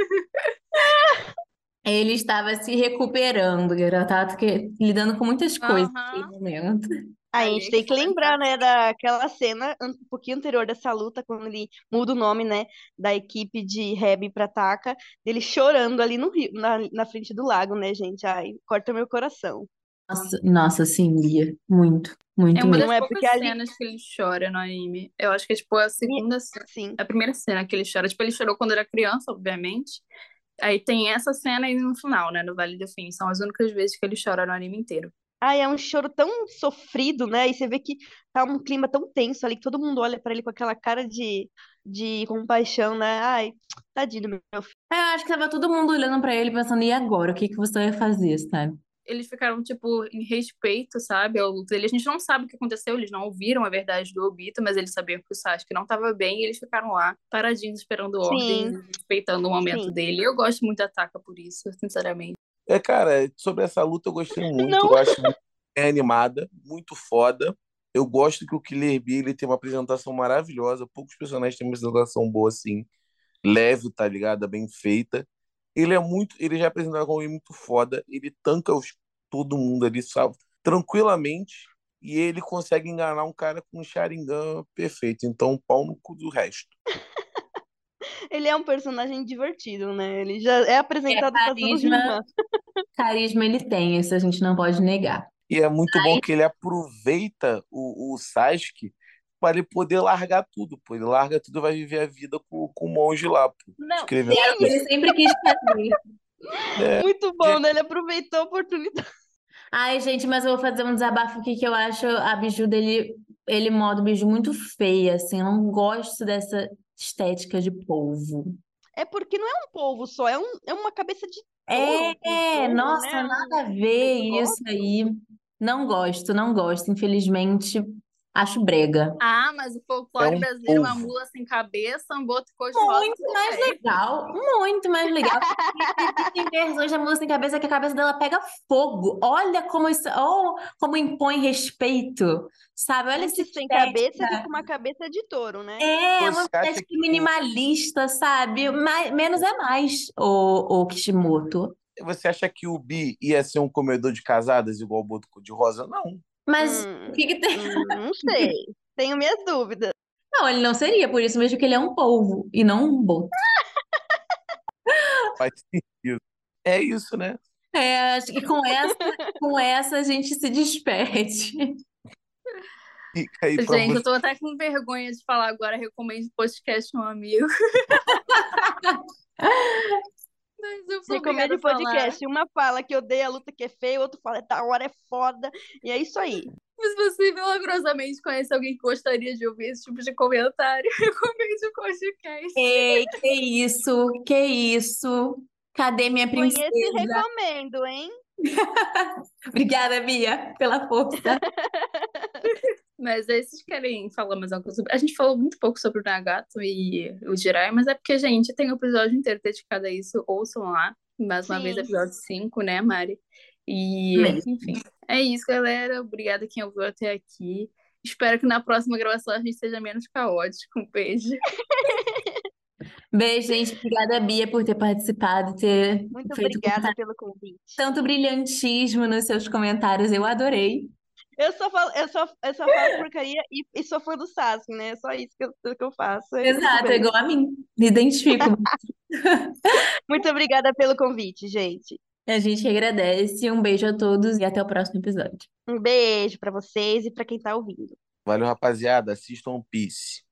Ele estava se recuperando, era tá que- lidando com muitas coisas naquele momento. Aí a gente é tem que lembrar, né, daquela cena um pouquinho anterior dessa luta, quando ele muda o nome, né, da equipe de Reb pra Taka, dele chorando ali no rio, na, na frente do lago, né, gente? Ai, corta meu coração. Nossa, nossa, sim, Bia. Muito, muito É uma mesmo. das é poucas porque a gente- cenas que ele chora no anime. Eu acho que é, tipo, a segunda cena, Sim. a primeira cena que ele chora. Tipo, ele chorou quando era criança, obviamente. Aí tem essa cena aí no final, né, no Vale do Fim. São as únicas vezes que ele chora no anime inteiro. Ai, é um choro tão sofrido, né? E você vê que tá um clima tão tenso ali, que todo mundo olha pra ele com aquela cara de, de compaixão, né? Ai, tadinho do meu filho. É, Eu acho que tava todo mundo olhando pra ele pensando, e agora? O que que você vai fazer, sabe? Eles ficaram, tipo, em respeito, sabe, ao luto dele. A gente não sabe o que aconteceu, eles não ouviram a verdade do Obito, mas eles sabiam que o Sasuke não tava bem e eles ficaram lá, paradinhos, esperando ordens, Sim. respeitando o momento Sim. dele. Eu gosto muito da Taka por isso, sinceramente. É, cara, sobre essa luta eu gostei muito. Não. Eu acho muito bem animada, muito foda. Eu gosto que o Killer Bee ele tem uma apresentação maravilhosa. Poucos personagens têm uma apresentação boa assim, leve, tá ligado? Bem feita. Ele é muito, ele já apresentado como muito foda. Ele tanca os, todo mundo ali, sabe? Tranquilamente. E ele consegue enganar um cara com um Sharingan perfeito. Então, pau no cu do resto. Ele é um personagem divertido, né? Ele já é apresentado pra todos carisma. nós. Carisma ele tem, isso a gente não pode negar. E é muito bom que ele aproveita o, o Sasuke para ele poder largar tudo, pô. Ele larga tudo e vai viver a vida com, com o monge lá, pô. Não, Escrevendo É o ele sempre quis fazer. É, muito bom, né? Ele aproveitou a oportunidade. Ai, gente, mas eu vou fazer um desabafo aqui que eu acho a Biju dele, ele modo Biju muito feia, assim. Eu não gosto dessa estética de polvo. É porque não é um polvo só, é, um, é uma cabeça de touro, com É, nossa, né? nada a ver isso aí. Não gosto, não gosto. Infelizmente, acho brega. Ah, mas o folclore É um brasileiro, uma povo. mula sem cabeça, um boto cor-de-rosa, Muito mais legal, muito mais legal. Tem versões da moça sem cabeça que a cabeça dela pega fogo. Olha como isso, oh, como impõe respeito, sabe? Olha Antes sem cabeça com uma cabeça de touro, né? É, uma Você estética que minimalista, sabe? Mais, menos é mais, o, o Kishimoto. você acha que o Bi ia ser um comedor de casadas igual o Boto Cor-de-Rosa? Não. Mas Hum, o que que tem? hum, não sei. Tenho minhas dúvidas. Não, ele não seria, por isso mesmo que ele é um polvo e não um boto. Faz sentido. É isso, né? É, acho que com essa, com essa a gente se despede. Gente, você. eu tô até com vergonha de falar agora, recomendo podcast a um amigo. Mas eu sou Recomendo a falar. podcast. Uma fala que odeia a luta que é feia, o outro fala da hora é foda. E é isso aí. Se você milagrosamente conhece alguém que gostaria de ouvir esse tipo de comentário, recomende o podcast. Ei, que isso, que isso. Cadê minha Conheço e princesa? recomendo, hein? Obrigada, Bia, pela força. Mas aí vocês querem falar mais alguma coisa sobre... A gente falou muito pouco sobre o Nagato e o Jiraiya, mas é porque, gente, tem um episódio inteiro dedicado a isso. Ouçam lá. Mais uma vez, Sim. episódio 5, né, Mari? E, Mesmo. enfim, é isso, galera. Obrigada quem ouviu até aqui. Espero que na próxima gravação a gente seja menos caótico. Um beijo. Beijo, gente. Obrigada, Bia, por ter participado, ter Muito feito obrigada pelo convite. tanto brilhantismo nos seus comentários. Eu adorei. Eu só falo, eu só, eu só falo porcaria e, e sou fã do Sasuke, né? É só isso que eu, que eu faço. É Exato, é igual a mim. Me identifico. Muito obrigada pelo convite, gente. A gente agradece. Um beijo a todos e até o próximo episódio. Um beijo pra vocês e pra quem tá ouvindo. Valeu, rapaziada. Assistam One Piece.